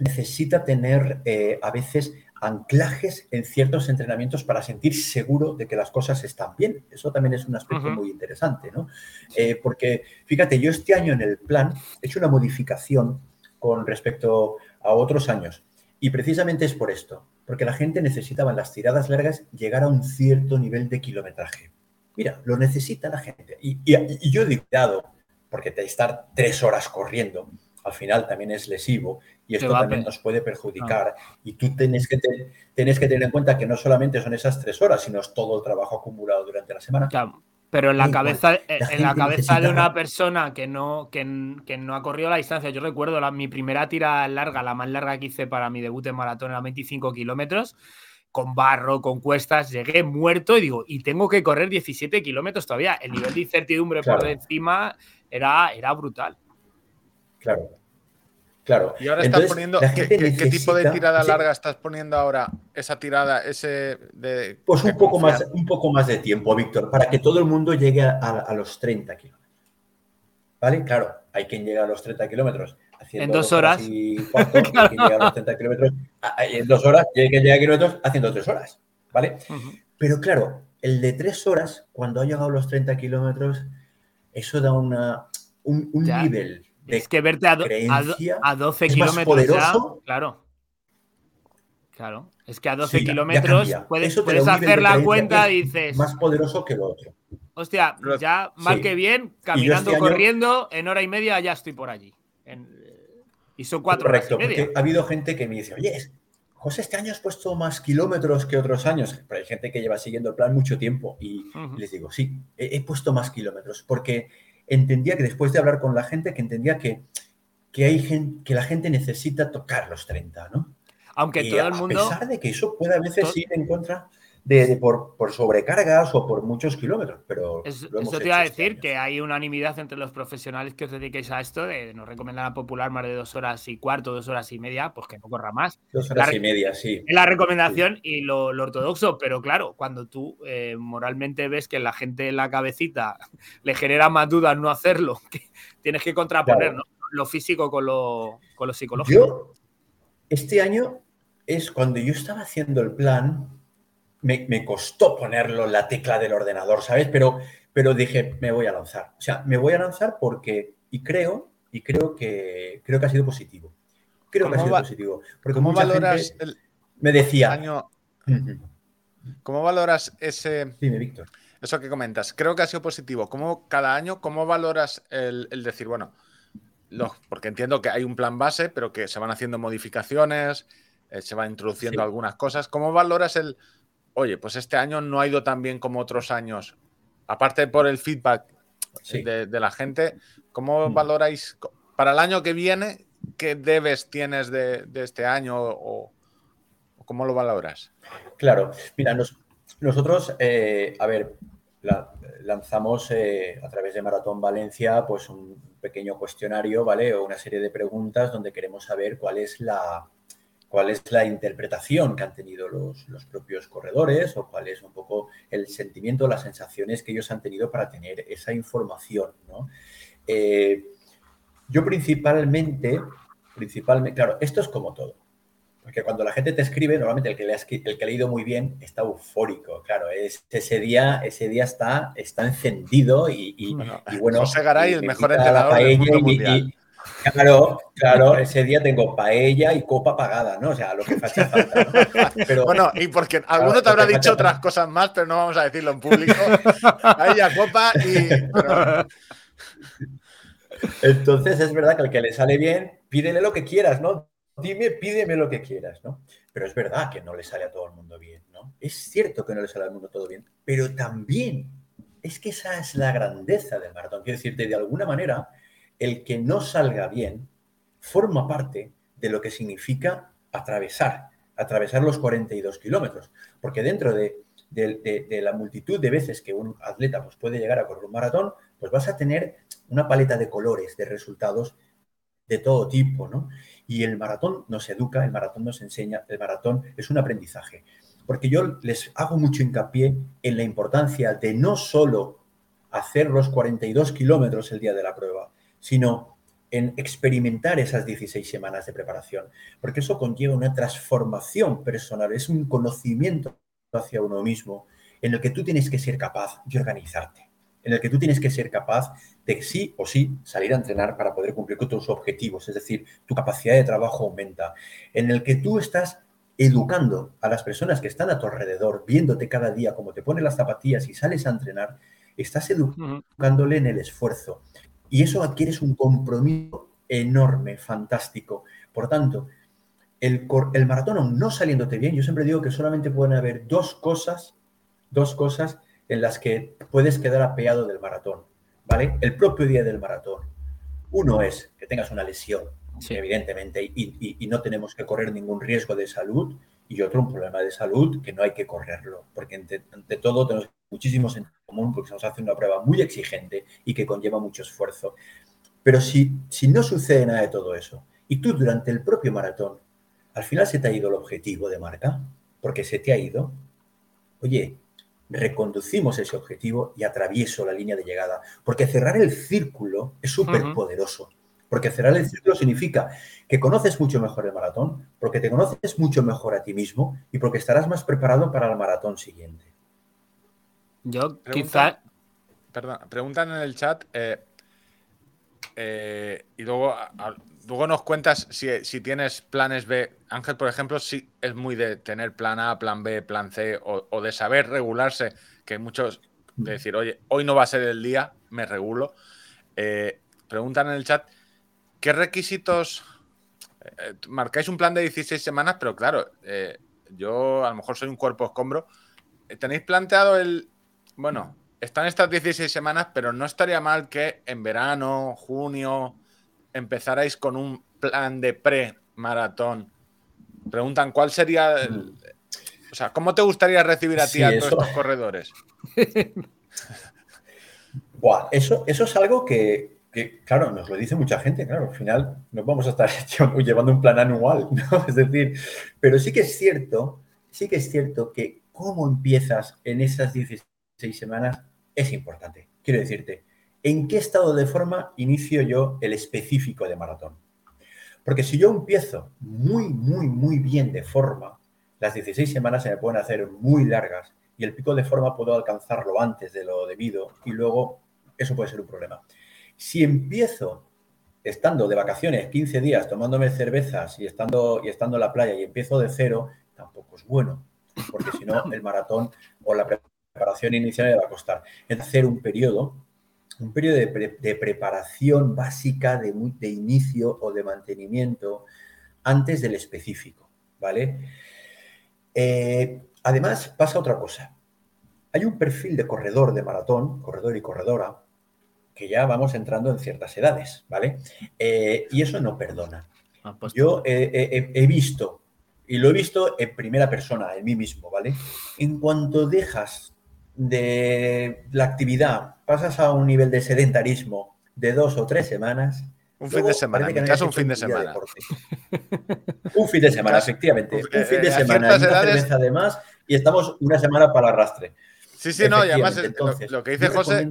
necesita tener eh, a veces anclajes en ciertos entrenamientos para sentir seguro de que las cosas están bien. Eso también es un aspecto muy interesante, ¿no? Eh, porque, fíjate, yo este año en el plan he hecho una modificación con respecto a otros años. Y precisamente es por esto, porque la gente necesitaba en las tiradas largas llegar a un cierto nivel de kilometraje. Mira, lo necesita la gente. Y, yo he dictado, porque te estar tres horas corriendo, al final también es lesivo y esto también nos puede perjudicar. Y tú tienes que, que tener en cuenta que no solamente son esas tres horas, sino es todo el trabajo acumulado durante la semana. Claro. Pero en la cabeza, en la cabeza de una persona que no, que, no ha corrido la distancia, yo recuerdo la, mi primera tira larga, la más larga que hice para mi debut en maratón era 25 kilómetros, con barro, con cuestas, llegué muerto y digo, y tengo que correr 17 kilómetros todavía. El nivel de incertidumbre por encima era, era brutal. Claro. Claro. Y ahora estás poniendo. ¿qué, tipo de tirada larga estás poniendo ahora? Esa tirada, ese de. Pues un, poco más, un poco más de tiempo, Víctor, para que todo el mundo llegue a, los 30 kilómetros. ¿Vale? Claro, hay quien llega a los 30 kilómetros haciendo. En dos horas. Y [laughs] cuarto, hay quien llega a los 30 kilómetros. En dos horas, y hay quien llega a kilómetros haciendo tres horas. ¿Vale? Pero claro, el de tres horas, cuando ha llegado a los 30 kilómetros, eso da una, un, un nivel es que verte a, a, 12 kilómetros ya, claro. Claro, es que a 12 kilómetros puedes, hacer la cuenta y dices. Más poderoso que lo otro. Hostia, ya mal que bien, caminando, este corriendo, en hora y media ya estoy por allí. y son cuatro Correcto, horas y media. ha habido gente que me dice, oye, José, este año has puesto más kilómetros que otros años. Pero hay gente que lleva siguiendo el plan mucho tiempo y les digo, sí, he puesto más kilómetros porque entendía que después de hablar con la gente, que entendía que, que, hay gente, que la gente necesita tocar los 30, ¿no? Aunque todo el mundo... A pesar de que eso puede a veces ir en contra de, por, por, sobrecargas o por muchos kilómetros, pero... eso te iba a este decir, que hay unanimidad entre los profesionales que os dediquéis a esto de nos recomendar a Popular más de dos horas y cuarto, dos horas y media, pues que no corra más. Dos horas y media, sí. Es la recomendación y lo, ortodoxo, pero claro, cuando tú eh, moralmente ves que la gente en la cabecita [laughs] le genera más dudas no hacerlo, [laughs] tienes que contraponer lo físico con lo, con lo psicológico. Yo, este año es cuando yo estaba haciendo el plan, me, costó ponerlo en la tecla del ordenador, ¿sabes? Pero, pero dije, me voy a lanzar. O sea, me voy a lanzar porque, y creo, y creo que, creo que ha sido positivo. Creo que ha sido positivo. Porque ¿Cómo valoras el, me decía... Año... ¿Cómo valoras ese... Dime, Víctor. Eso que comentas. Creo que ha sido positivo. ¿Cómo cada año, cómo valoras el, decir, bueno, porque entiendo que hay un plan base, pero que se van haciendo modificaciones, eh, se van introduciendo algunas cosas. ¿Cómo valoras el, oye, pues este año no ha ido tan bien como otros años, aparte por el feedback de, la gente, ¿cómo mm. valoráis para el año que viene qué debes tienes de, este año o, cómo lo valoras? Claro, mira, nosotros, eh, a ver, lanzamos eh, a través de Maratón Valencia pues un pequeño cuestionario, ¿vale? O una serie de preguntas donde queremos saber cuál es la, cuál es la interpretación que han tenido los, propios corredores o cuál es un poco el sentimiento, las sensaciones que ellos han tenido para tener esa información. Eh, yo principalmente, principalmente, claro, esto es como todo. Porque cuando la gente te escribe, normalmente el que, le el que ha leído muy bien está eufórico, claro, es, ese día, ese día está, está encendido y, bueno, y, bueno José Garay, el mejor entrenador del mundo mundial. Claro, claro, ese día tengo paella y copa pagada, ¿no? O sea, lo que hace falta. Pero, bueno, y porque alguno te habrá dicho otras cosas más, pero no vamos a decirlo en público. Paella, copa y. Entonces es verdad que al que le sale bien, pídele lo que quieras, ¿no? Dime, pídeme lo que quieras, ¿no? Pero es verdad que no le sale a todo el mundo bien, ¿no? Es cierto que no le sale al mundo todo bien, pero también es que esa es la grandeza del maratón. Quiero decirte, de alguna manera, el que no salga bien forma parte de lo que significa atravesar, atravesar los 42 kilómetros. Porque dentro de, la multitud de veces que un atleta pues, puede llegar a correr un maratón, pues vas a tener una paleta de colores, de resultados de todo tipo, ¿no? Y el maratón nos educa, el maratón nos enseña, el maratón es un aprendizaje. Porque yo les hago mucho hincapié en la importancia de no solo hacer los 42 kilómetros el día de la prueba, sino en experimentar esas 16 semanas de preparación, porque eso conlleva una transformación personal, es un conocimiento hacia uno mismo en el que tú tienes que ser capaz de organizarte, en el que tú tienes que ser capaz de sí o sí salir a entrenar para poder cumplir con tus objetivos, es decir, tu capacidad de trabajo aumenta, en el que tú estás educando a las personas que están a tu alrededor, viéndote cada día cómo te pones las zapatillas y sales a entrenar, estás educándole en el esfuerzo, y eso adquieres un compromiso enorme, fantástico. Por tanto, el, el maratón no saliéndote bien, yo siempre digo que solamente pueden haber dos cosas, dos cosas en las que puedes quedar apeado del maratón, ¿vale? El propio día del maratón. Uno es que tengas una lesión, evidentemente, y, no tenemos que correr ningún riesgo de salud, y otro, un problema de salud que no hay que correrlo, porque ante, todo tenemos muchísimos en común porque se nos hace una prueba muy exigente y que conlleva mucho esfuerzo. Pero si, si no sucede nada de todo eso y tú durante el propio maratón, al final se te ha ido el objetivo de marca, porque se te ha ido, oye, reconducimos ese objetivo y atravieso la línea de llegada, porque cerrar el círculo es súper poderoso. Porque cerrar el círculo significa que conoces mucho mejor el maratón, porque te conoces mucho mejor a ti mismo y porque estarás más preparado para el maratón siguiente. Yo quizá. Perdón, preguntan en el chat eh, eh, y luego, luego nos cuentas si, tienes planes B. Ángel, por ejemplo, sí es muy de tener plan A, plan B, plan C o, de saber regularse, que muchos de decir, oye, hoy no va a ser el día, me regulo. Eh, preguntan en el chat, ¿qué requisitos? marcáis un plan de 16 semanas, pero claro, yo a lo mejor soy un cuerpo escombro. ¿Tenéis planteado el, bueno, están estas 16 semanas, pero no estaría mal que en verano, junio, empezarais con un plan de pre-maratón. Preguntan, ¿cuál sería el, O sea, ¿cómo te gustaría recibir a ti a todos estos corredores? [laughs] eso, eso es algo que, claro, nos lo dice mucha gente, claro, al final nos vamos a estar [laughs] llevando un plan anual, ¿no? [laughs] Es decir, pero sí que es cierto, sí que es cierto que cómo empiezas en esas 16 seis semanas es importante. Quiero decirte, ¿en qué estado de forma inicio yo el específico de maratón? Porque si yo empiezo muy, muy, muy bien de forma, las 16 semanas se me pueden hacer muy largas y el pico de forma puedo alcanzarlo antes de lo debido y luego eso puede ser un problema. Si empiezo estando de vacaciones 15 días tomándome cervezas y estando, y estando en la playa y empiezo de cero, tampoco es bueno, porque si no [laughs] el maratón o la preparación inicial le va a costar. Es hacer un periodo, un periodo de, preparación básica de, de, inicio o de mantenimiento antes del específico, ¿vale? Eh, además, pasa otra cosa. Hay un perfil de corredor de maratón, corredor y corredora, que ya vamos entrando en ciertas edades, ¿vale? Eh, y eso no perdona. Ah, pues Yo he visto, y lo he visto en primera persona, en mí mismo, ¿vale? En cuanto dejas de la actividad pasas a un nivel de sedentarismo de dos o tres semanas, Un fin de semana, en mi caso un fin de semana. un fin de semana, efectivamente. un fin de semana, una cerveza además, y estamos una semana para el arrastre. Sí, sí, no, y además lo, que dice José,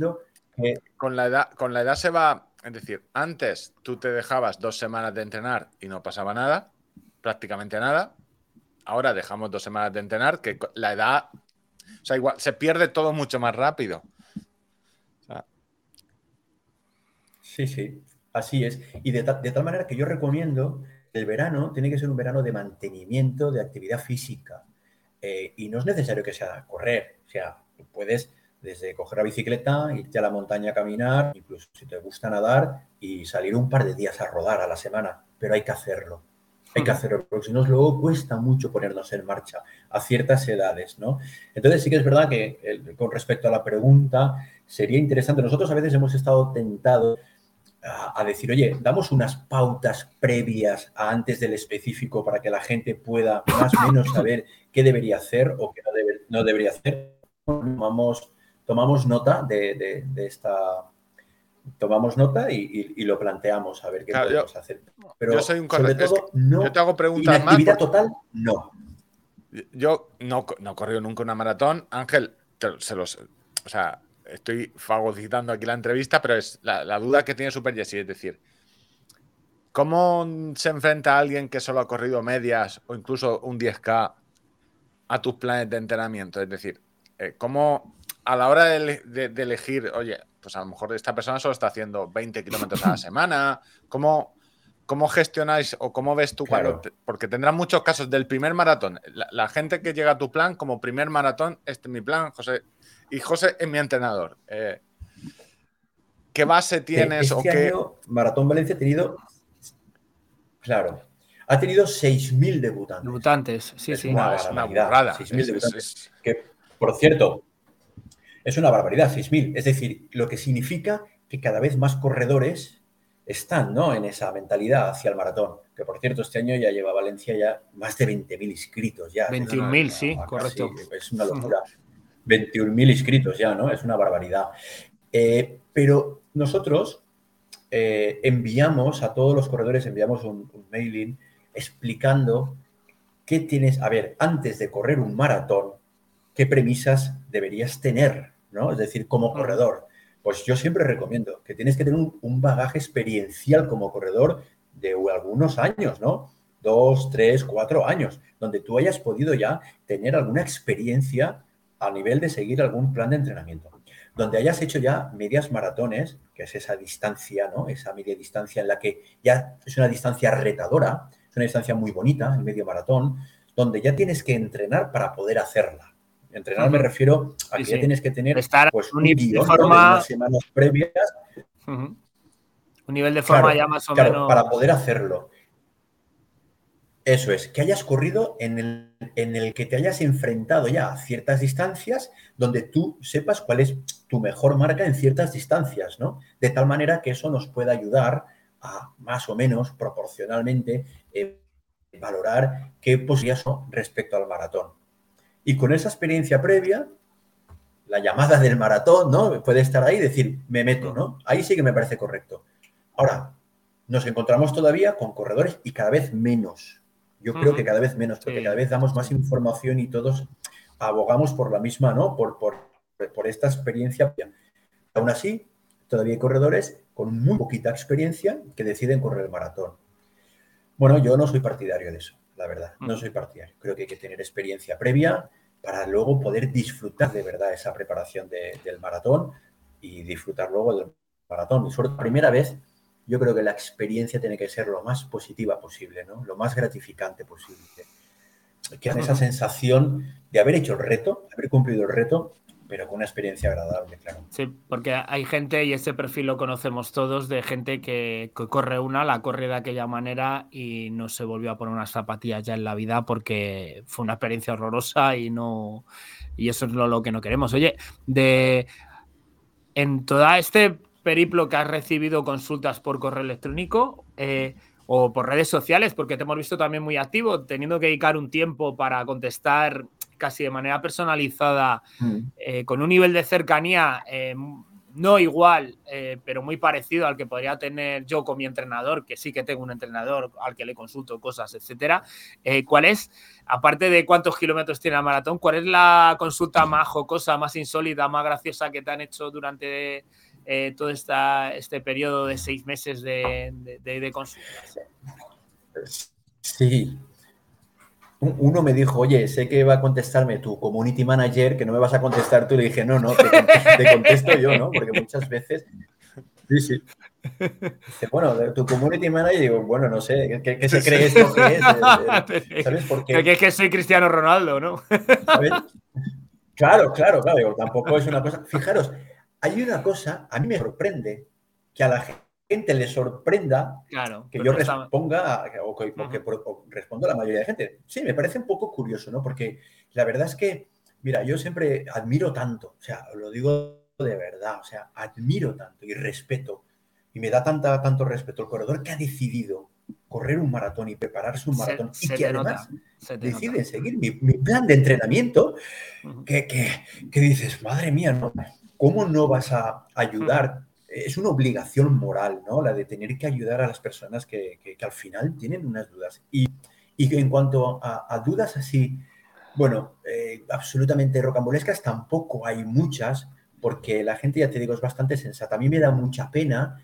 con, la edad, con la edad se va, es decir, antes tú te dejabas dos semanas de entrenar y no pasaba nada, prácticamente nada. Ahora dejamos dos semanas de entrenar, que la edad, o sea, igual, se pierde todo mucho más rápido. Sí, sí. Así es. Y de, tal manera que yo recomiendo el verano tiene que ser un verano de mantenimiento, de actividad física. Eh, y no es necesario que sea correr. O sea, puedes desde coger la bicicleta, irte a la montaña a caminar, incluso si te gusta nadar y salir un par de días a rodar a la semana. Pero hay que hacerlo. Hay que hacerlo, porque si no, luego cuesta mucho ponernos en marcha a ciertas edades, ¿no? Entonces sí que es verdad que con respecto a la pregunta, sería interesante. Nosotros a veces hemos estado tentados a, decir, oye, damos unas pautas previas antes del específico para que la gente pueda más o menos saber qué debería hacer o qué no, debería hacer. Tomamos, tomamos nota de, esta tomamos nota y, lo planteamos a ver qué podemos hacer. Pero yo soy un sobre todo, no, yo te hago preguntas más. Actividad total, no. Yo no, no he corrido nunca una maratón. Ángel, se los. O sea, estoy fagocitando aquí la entrevista, pero es la, duda que tiene Super Jesse, es decir, ¿cómo se enfrenta alguien que solo ha corrido medias o incluso un 10K a tus planes de entrenamiento? Es decir, eh, ¿cómo a la hora de, elegir, oye, pues a lo mejor esta persona solo está haciendo 20 kilómetros a la [clears throat] semana, ¿cómo, ¿cómo gestionáis o cómo ves tú cuando.? porque tendrán muchos casos del primer maratón. La, la, gente que llega a tu plan como primer maratón, este es mi plan, José, y José es mi entrenador. Eh, ¿Qué base tienes? Este qué... Maratón Valencia ha tenido, claro, ha tenido 6.000 debutantes. Debutantes, sí, es sí. Una, es una barbaridad. 6.000 debutantes. Que, por cierto, es una barbaridad, 6.000. Es decir, lo que significa que cada vez más corredores están ¿no? en esa mentalidad hacia el maratón. Que por cierto, este año ya lleva Valencia ya más de 20.000 inscritos. Ya. 21.000, sí, correcto. Es una locura. 21.000 inscritos ya, ¿no? Es una barbaridad. Eh, pero nosotros eh, enviamos a todos los corredores, enviamos un, mailing explicando qué tienes, a ver, antes de correr un maratón, qué premisas deberías tener, ¿no? Es decir, como corredor. Pues yo siempre recomiendo que tienes que tener un, un bagaje experiencial como corredor de algunos años, ¿no? Dos, tres, cuatro años, donde tú hayas podido ya tener alguna experiencia a nivel de seguir algún plan de entrenamiento, donde hayas hecho ya medias maratones, que es esa distancia, ¿no? Esa media distancia en la que ya es una distancia retadora, es una distancia muy bonita, el medio maratón, donde ya tienes que entrenar para poder hacerla. Entrenar me refiero a que ya tienes que tener Estar pues, un, nivel de forma... semanas previas. Un nivel de forma ya más o menos. Para poder hacerlo. Eso es, que hayas corrido en el, en el, que te hayas enfrentado ya a ciertas distancias donde tú sepas cuál es tu mejor marca en ciertas distancias, ¿no? De tal manera que eso nos pueda ayudar a más o menos proporcionalmente eh, valorar qué posibilidades son respecto al maratón. Y con esa experiencia previa, la llamada del maratón, ¿no? Puede estar ahí y decir, me meto, ¿no? Ahí sí que me parece correcto. Ahora, nos encontramos todavía con corredores y cada vez menos yo creo que cada vez menos, porque cada vez damos más información y todos abogamos por la misma, ¿no? Por, por, por esta experiencia. Aún así, todavía hay corredores con muy poquita experiencia que deciden correr el maratón. Bueno, yo no soy partidario de eso, la verdad. No soy partidario. Creo que hay que tener experiencia previa para luego poder disfrutar de verdad esa preparación del maratón y disfrutar luego del maratón. Y sobre la primera vez yo creo que la experiencia tiene que ser lo más positiva posible, ¿no? Lo más gratificante posible. Que esa sensación de haber hecho el reto, haber cumplido el reto, pero con una experiencia agradable, claro. Sí, porque hay gente, y ese perfil lo conocemos todos, de gente que, corre una, la corre de aquella manera y no se volvió a poner unas zapatillas ya en la vida porque fue una experiencia horrorosa y no. Y eso es lo, lo que no queremos. Oye, de. En toda este periplo que has recibido consultas por correo electrónico eh, o por redes sociales, porque te hemos visto también muy activo, teniendo que dedicar un tiempo para contestar casi de manera personalizada, mm. eh, con un nivel de cercanía eh, no igual, eh, pero muy parecido al que podría tener yo con mi entrenador, que sí que tengo un entrenador al que le consulto cosas, etcétera. ¿Cuál es, aparte de cuántos kilómetros tiene la maratón, cuál es la consulta más jocosa, más insólita, más graciosa que te han hecho durante todo esta, este periodo de seis meses de, de, de consultas? Sí, uno me dijo, oye, sé que va a contestarme tu community manager, que no me vas a contestar tú. Y le dije, no, no, te, contesto yo, ¿no? Porque muchas veces. Sí, sí. Dice, bueno, tu community manager, digo, bueno, no sé, ¿qué, se cree esto que es? [laughs] ¿Sabes por qué? Que es que soy Cristiano Ronaldo, ¿no? ¿Sabes? Claro, claro, claro, digo, tampoco es una cosa. Fijaros, hay una cosa, a mí me sorprende que a la gente gente le sorprenda que yo responda o que, responda a la mayoría de gente. Sí, me parece un poco curioso, ¿no? Porque la verdad es que, mira, yo siempre admiro tanto, o sea, lo digo de verdad, o sea, admiro tanto y respeto, y me da tanta, tanto respeto el corredor que ha decidido correr un maratón y prepararse un maratón y que además decide seguir mi, plan de entrenamiento, que, que, dices, madre mía, ¿no? ¿cómo no vas a ayudar es una obligación moral, ¿no? La de tener que ayudar a las personas que, al final tienen unas dudas. Y, y en cuanto a, dudas así, bueno, eh, absolutamente rocambolescas tampoco hay muchas, porque la gente, ya te digo, es bastante sensata. A mí me da mucha pena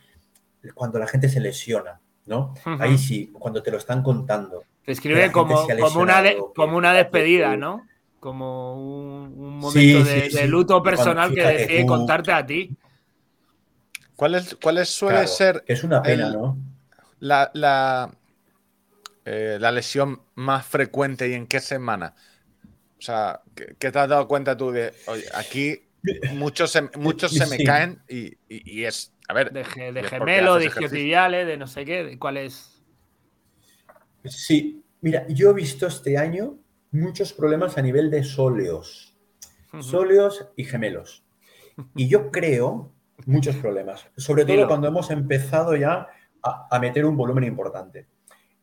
cuando la gente se lesiona, ¿no? Ahí sí, cuando te lo están contando. Te escribe como, como, una como una despedida, ¿no? Como un, momento de, luto personal que decide contarte a ti. ¿Cuál, suele ser. Es una pena, ¿no? La, la, eh, la, lesión más frecuente y en qué semana? O sea, ¿qué, te has dado cuenta tú de, oye, aquí [laughs] muchos se, muchos se me caen y, es, a ver. De, gemelo, de isquiotibiales, de no sé qué, ¿cuál es? Sí, mira, yo he visto este año muchos problemas a nivel de sóleos, sóleos y gemelos. Y yo creo Muchos problemas, sobre todo cuando hemos empezado ya a, meter un volumen importante.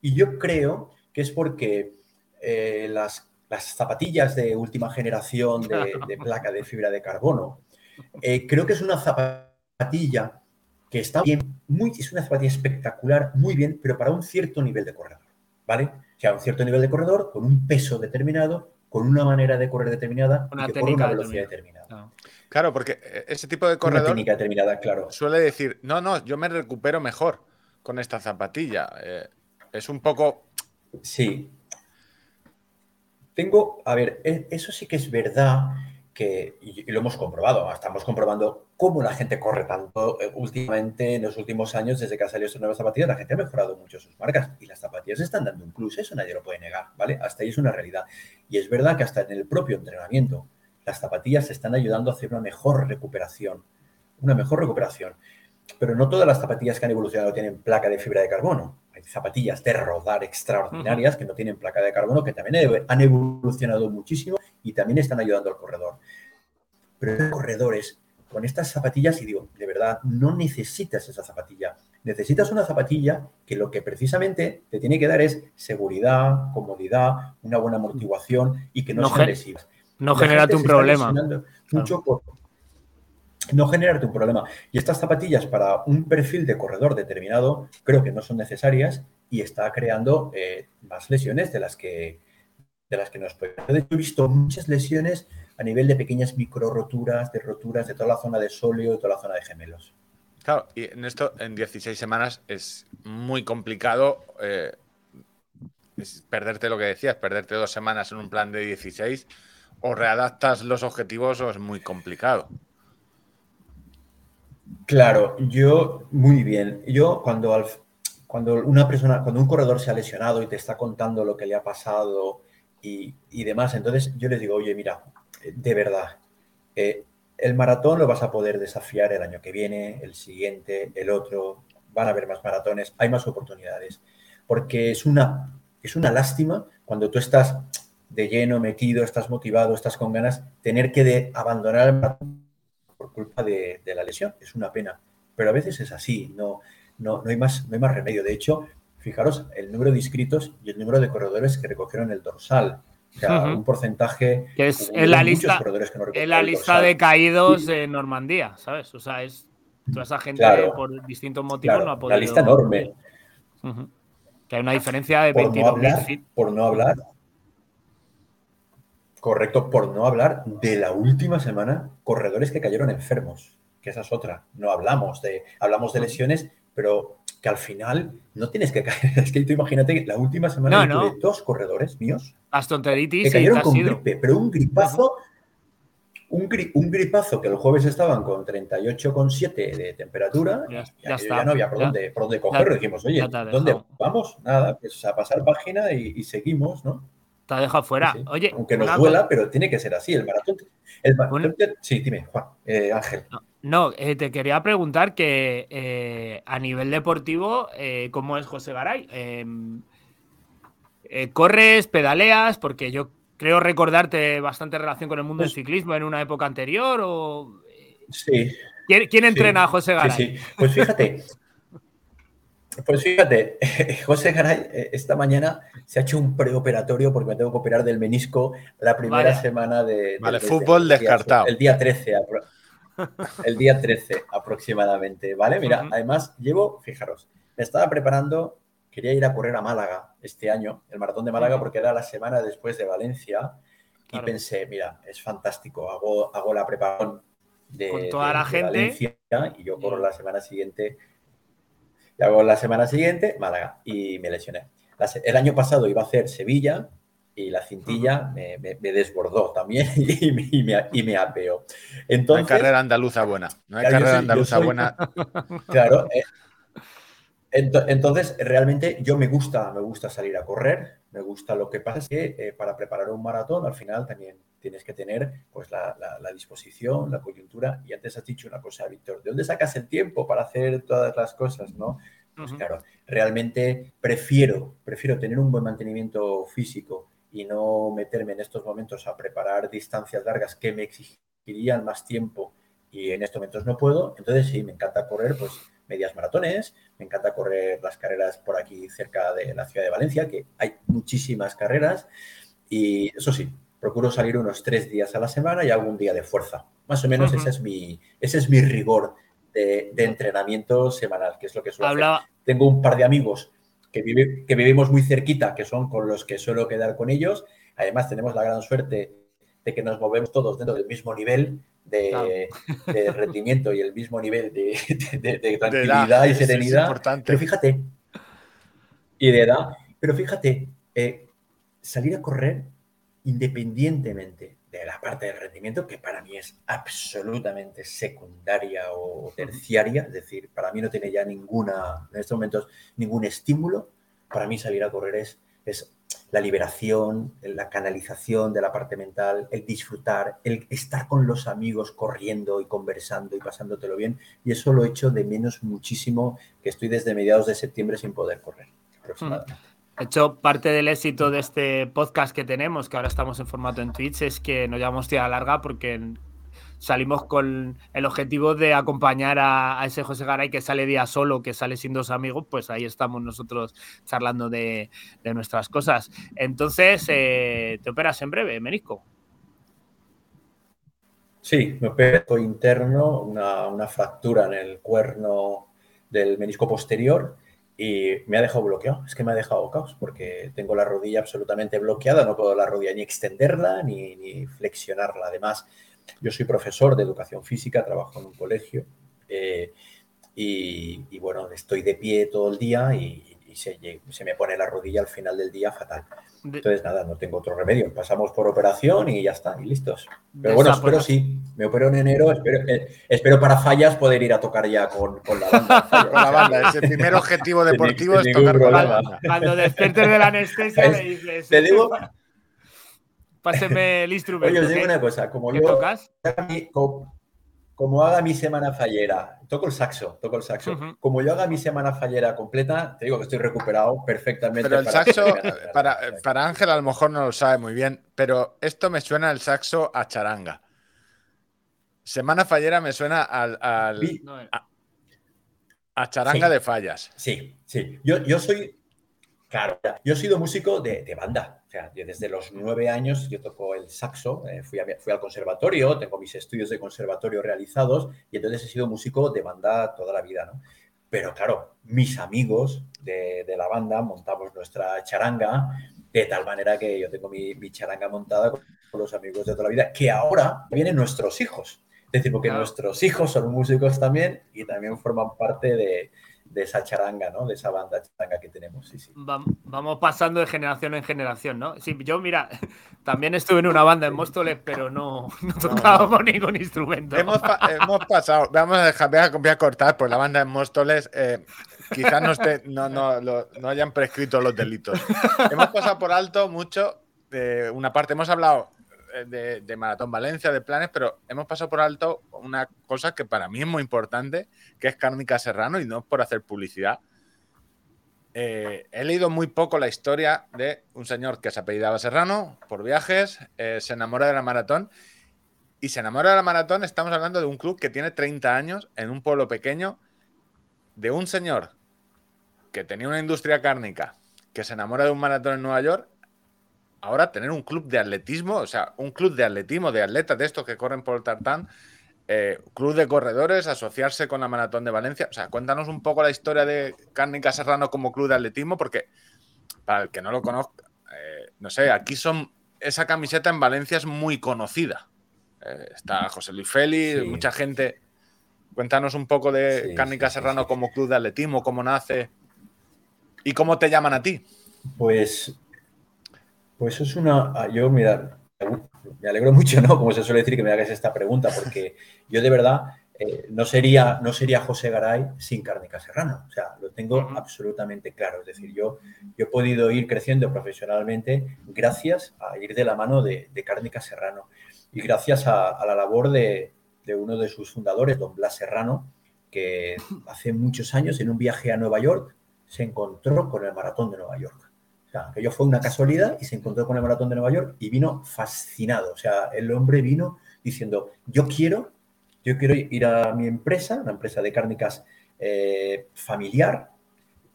Y yo creo que es porque eh, las, zapatillas de última generación [laughs] de, placa de fibra de carbono, eh, creo que es una zapatilla que está bien, muy, es una zapatilla espectacular, muy bien, pero para un cierto nivel de corredor, ¿vale? O sea, un cierto nivel de corredor, con un peso determinado, con una manera de correr determinada, una y una velocidad determinada. Claro, porque eh, ese tipo de corredor técnica determinada, claro. suele decir, no, no, yo me recupero mejor con esta zapatilla. Eh, es un poco... Sí. Tengo, a ver, e, eso sí que es verdad que, y lo hemos comprobado, estamos comprobando cómo la gente corre tanto eh, últimamente, en los últimos años, desde que ha salido esta nueva zapatilla, la gente ha mejorado mucho sus marcas y las zapatillas están dando un plus, eso nadie lo puede negar, ¿vale? Hasta ahí es una realidad. Y es verdad que hasta en el propio entrenamiento, las zapatillas están ayudando a hacer una mejor recuperación, una mejor recuperación. Pero no todas las zapatillas que han evolucionado tienen placa de fibra de carbono. Hay zapatillas de rodar extraordinarias que no tienen placa de carbono, que también han evolucionado muchísimo y también están ayudando al corredor. Pero hay corredores con estas zapatillas, y digo, de verdad, no necesitas esa zapatilla. Necesitas una zapatilla que lo que precisamente te tiene que dar es seguridad, comodidad, una buena amortiguación y que no, no lesivas. No generarte un problema. Mucho no generarte un problema. Y estas zapatillas para un perfil de corredor determinado creo que no son necesarias y está creando eh, más lesiones de las que de las que nos puede. De he visto muchas lesiones a nivel de pequeñas micro roturas, de roturas de toda la zona de sóleo, de toda la zona de gemelos. Claro, y en esto, en 16 semanas, es muy complicado eh, perderte lo que decías, perderte dos semanas en un plan de 16 o readaptas los objetivos o es muy complicado. Claro, yo muy bien. Yo cuando, cuando una persona, cuando un corredor se ha lesionado y te está contando lo que le ha pasado y, demás, entonces yo les digo, oye, mira, de verdad, eh, el maratón lo vas a poder desafiar el año que viene, el siguiente, el otro, van a haber más maratones, hay más oportunidades, porque es una, es una lástima cuando tú estás de lleno, metido, estás motivado, estás con ganas, tener que de abandonar el maratón por culpa de, la lesión. Es una pena. Pero a veces es así, no, no, no, hay más, no hay más remedio. De hecho, fijaros el número de inscritos y el número de corredores que recogieron el dorsal. O sea, un porcentaje. Que es en la lista, en la lista de caídos de Normandía, ¿sabes? O sea, es toda esa gente por distintos motivos no ha podido. La lista enorme. Que hay una diferencia de por no hablar, Por no hablar. Correcto, por no hablar de la última semana, corredores que cayeron enfermos, que esa es otra. No hablamos de, hablamos de lesiones, pero que al final no tienes que [laughs] caer. Es que tú imagínate la última semana tuve dos corredores míos que cayeron con gripe, pero un gripazo, un, gripazo que el jueves estaban con 38,7 de temperatura, ya, ya, no había por dónde, por dónde cogerlo. Dijimos, oye, ¿dónde vamos? Nada, pues a pasar página y, seguimos, ¿no? Te ha dejado fuera. Oye, Aunque nos duela, pero tiene que ser así. El maratón. sí, dime, Juan, eh, Ángel. No, eh, te quería preguntar que eh, a nivel deportivo, ¿cómo es José Garay? Em, ¿Corres, pedaleas? Porque yo creo recordarte bastante relación con el mundo del pues ciclismo en una época anterior. O... Sí. ¿Quién, entrena a José Garay? Pues fíjate, pues fíjate, [laughs] José Garay eh, esta mañana se ha hecho un preoperatorio porque me tengo que operar del menisco la primera semana de... Vale, fútbol descartado. El día 13, [laughs] el día 13 aproximadamente, ¿vale? Mira, además llevo, fijaros, me estaba preparando, quería ir a correr a Málaga este año, el maratón de Málaga, porque era la semana después de Valencia, y pensé, mira, es fantástico, hago, hago la preparación de, Con toda la gente. Valencia y yo corro la semana siguiente hago la semana siguiente Málaga y me lesioné. El año pasado iba a hacer Sevilla y la cintilla me, desbordó también [laughs] y, me, y apeó. Entonces, no hay carrera andaluza buena. No hay carrera andaluza buena. [laughs] Claro. Eh, entonces, realmente yo me gusta, me gusta salir a correr, me gusta lo que pasa es que eh, para preparar un maratón al final también tienes que tener pues la, la, disposición, la coyuntura. Y antes has dicho una cosa, Víctor, ¿de dónde sacas el tiempo para hacer todas las cosas? ¿no? Pues claro, realmente prefiero, prefiero tener un buen mantenimiento físico y no meterme en estos momentos a preparar distancias largas que me exigirían más tiempo y en estos momentos no puedo. Entonces sí, me encanta correr pues medias maratones, me encanta correr las carreras por aquí cerca de la ciudad de Valencia, que hay muchísimas carreras y eso sí, procuro salir unos tres días a la semana y algún día de fuerza. Más o menos ese, es mi, ese es mi rigor de, entrenamiento semanal, que es lo que suelo hacer. Tengo un par de amigos que, que vivimos muy cerquita, que son con los que suelo quedar con ellos. Además, tenemos la gran suerte de que nos movemos todos dentro del mismo nivel de, [laughs] rendimiento y el mismo nivel de, tranquilidad y serenidad. Pero fíjate, y de edad, pero fíjate, eh, salir a correr independientemente de la parte del rendimiento, que para mí es absolutamente secundaria o terciaria, es decir, para mí no tiene ya ninguna, en estos momentos, ningún estímulo, para mí salir a correr es, es la liberación, la canalización de la parte mental, el disfrutar, el estar con los amigos corriendo y conversando y pasándotelo bien, y eso lo he hecho de menos muchísimo, que estoy desde mediados de septiembre sin poder correr, aproximadamente. De hecho, parte del éxito de este podcast que tenemos, que ahora estamos en formato en Twitch, es que nos llamamos tía larga porque salimos con el objetivo de acompañar a, ese José Garay que sale día solo, que sale sin dos amigos, pues ahí estamos nosotros charlando de, nuestras cosas. Entonces, eh, ¿te operas en breve, Menisco? Sí, me opero interno, una, una fractura en el cuerno del menisco posterior y me ha dejado bloqueado. Es que me ha dejado caos porque tengo la rodilla absolutamente bloqueada, no puedo la rodilla ni extenderla ni, flexionarla. Además, yo soy profesor de educación física, trabajo en un colegio eh, y, bueno, estoy de pie todo el día y, se, me pone la rodilla al final del día fatal. Entonces, nada, no tengo otro remedio. Pasamos por operación y ya está, y listos. Pero bueno, espero sí. Me opero en enero. Espero, eh, espero para fallas poder ir a tocar ya con, la banda. con la banda. [laughs] Ese primer objetivo [laughs] deportivo es tocar con la banda. Cuando despiertes de la anestesia le dices. Te digo. [laughs] Páseme el instrumento. Oye, os digo una cosa. Como yo. Tocas? como haga mi semana fallera, toco el saxo, toco el saxo. Como yo haga mi semana fallera completa, te digo que estoy recuperado perfectamente. Pero el saxo, [laughs] para, para Ángel a lo mejor no lo sabe muy bien, pero esto me suena el saxo a charanga. Semana fallera me suena al, a, charanga de fallas. Sí, sí. Yo, yo soy Claro, yo he sido músico de, banda. O sea, desde los nueve años yo toco el saxo, eh, fui, fui, al conservatorio, tengo mis estudios de conservatorio realizados y entonces he sido músico de banda toda la vida, ¿no? Pero claro, mis amigos de, la banda montamos nuestra charanga de tal manera que yo tengo mi, charanga montada con los amigos de toda la vida, que ahora vienen nuestros hijos. Es decir, porque nuestros hijos son músicos también y también forman parte de, de esa charanga, ¿no? De esa banda charanga que tenemos. Sí, sí. Vamos pasando de generación en generación, ¿no? Sí, yo, mira, [laughs] también estuve en una banda en Móstoles, pero no, no tocaba ningún instrumento. Hemos, pasado, vamos a dejar, voy a, cortar, por la banda en Móstoles, eh, quizás no, esté, no, no, no, hayan prescrito los delitos. hemos pasado por alto mucho de una parte, hemos hablado eh, de, Maratón Valencia, de planes, pero hemos pasado por alto una cosa que para mí es muy importante, que es Cárnica Serrano, y no es por hacer publicidad. Eh, he leído muy poco la historia de un señor que se apellidaba Serrano por viajes, eh, se enamora de la maratón y se enamora de la maratón. Estamos hablando de un club que tiene 30 años en un pueblo pequeño, de un señor que tenía una industria cárnica, que se enamora de un maratón en Nueva York ahora tener un club de atletismo, o sea, un club de atletismo, de atletas de estos que corren por el tartán, eh, club de corredores, asociarse con la Maratón de Valencia. O sea, cuéntanos un poco la historia de Cárnica Serrano como club de atletismo, porque para el que no lo conozca, eh, no sé, aquí son. Esa camiseta en Valencia es muy conocida. Eh, está José Luis Félix, mucha gente. Cuéntanos un poco de Cárnica Serrano como club de atletismo, cómo nace y cómo te llaman a ti. Pues pues eso es una. Ah, yo, mira, me alegro [laughs] mucho, ¿no? Como se suele decir, que me hagas esta pregunta, porque yo de verdad eh, no, sería, no sería José Garay sin Cárnica Serrano. O sea, lo tengo absolutamente claro. Es decir, yo, yo he podido ir creciendo profesionalmente gracias a ir de la mano de, de Cárnica Serrano y gracias a, la labor de, de, uno de sus fundadores, don Blas Serrano, que hace muchos años en un viaje a Nueva York se encontró con el maratón de Nueva York o sea, aquello fue una casualidad y se encontró con el maratón de Nueva York y vino fascinado. O sea, el hombre vino diciendo, yo quiero, yo quiero ir a mi empresa, una empresa de cárnicas eh, familiar,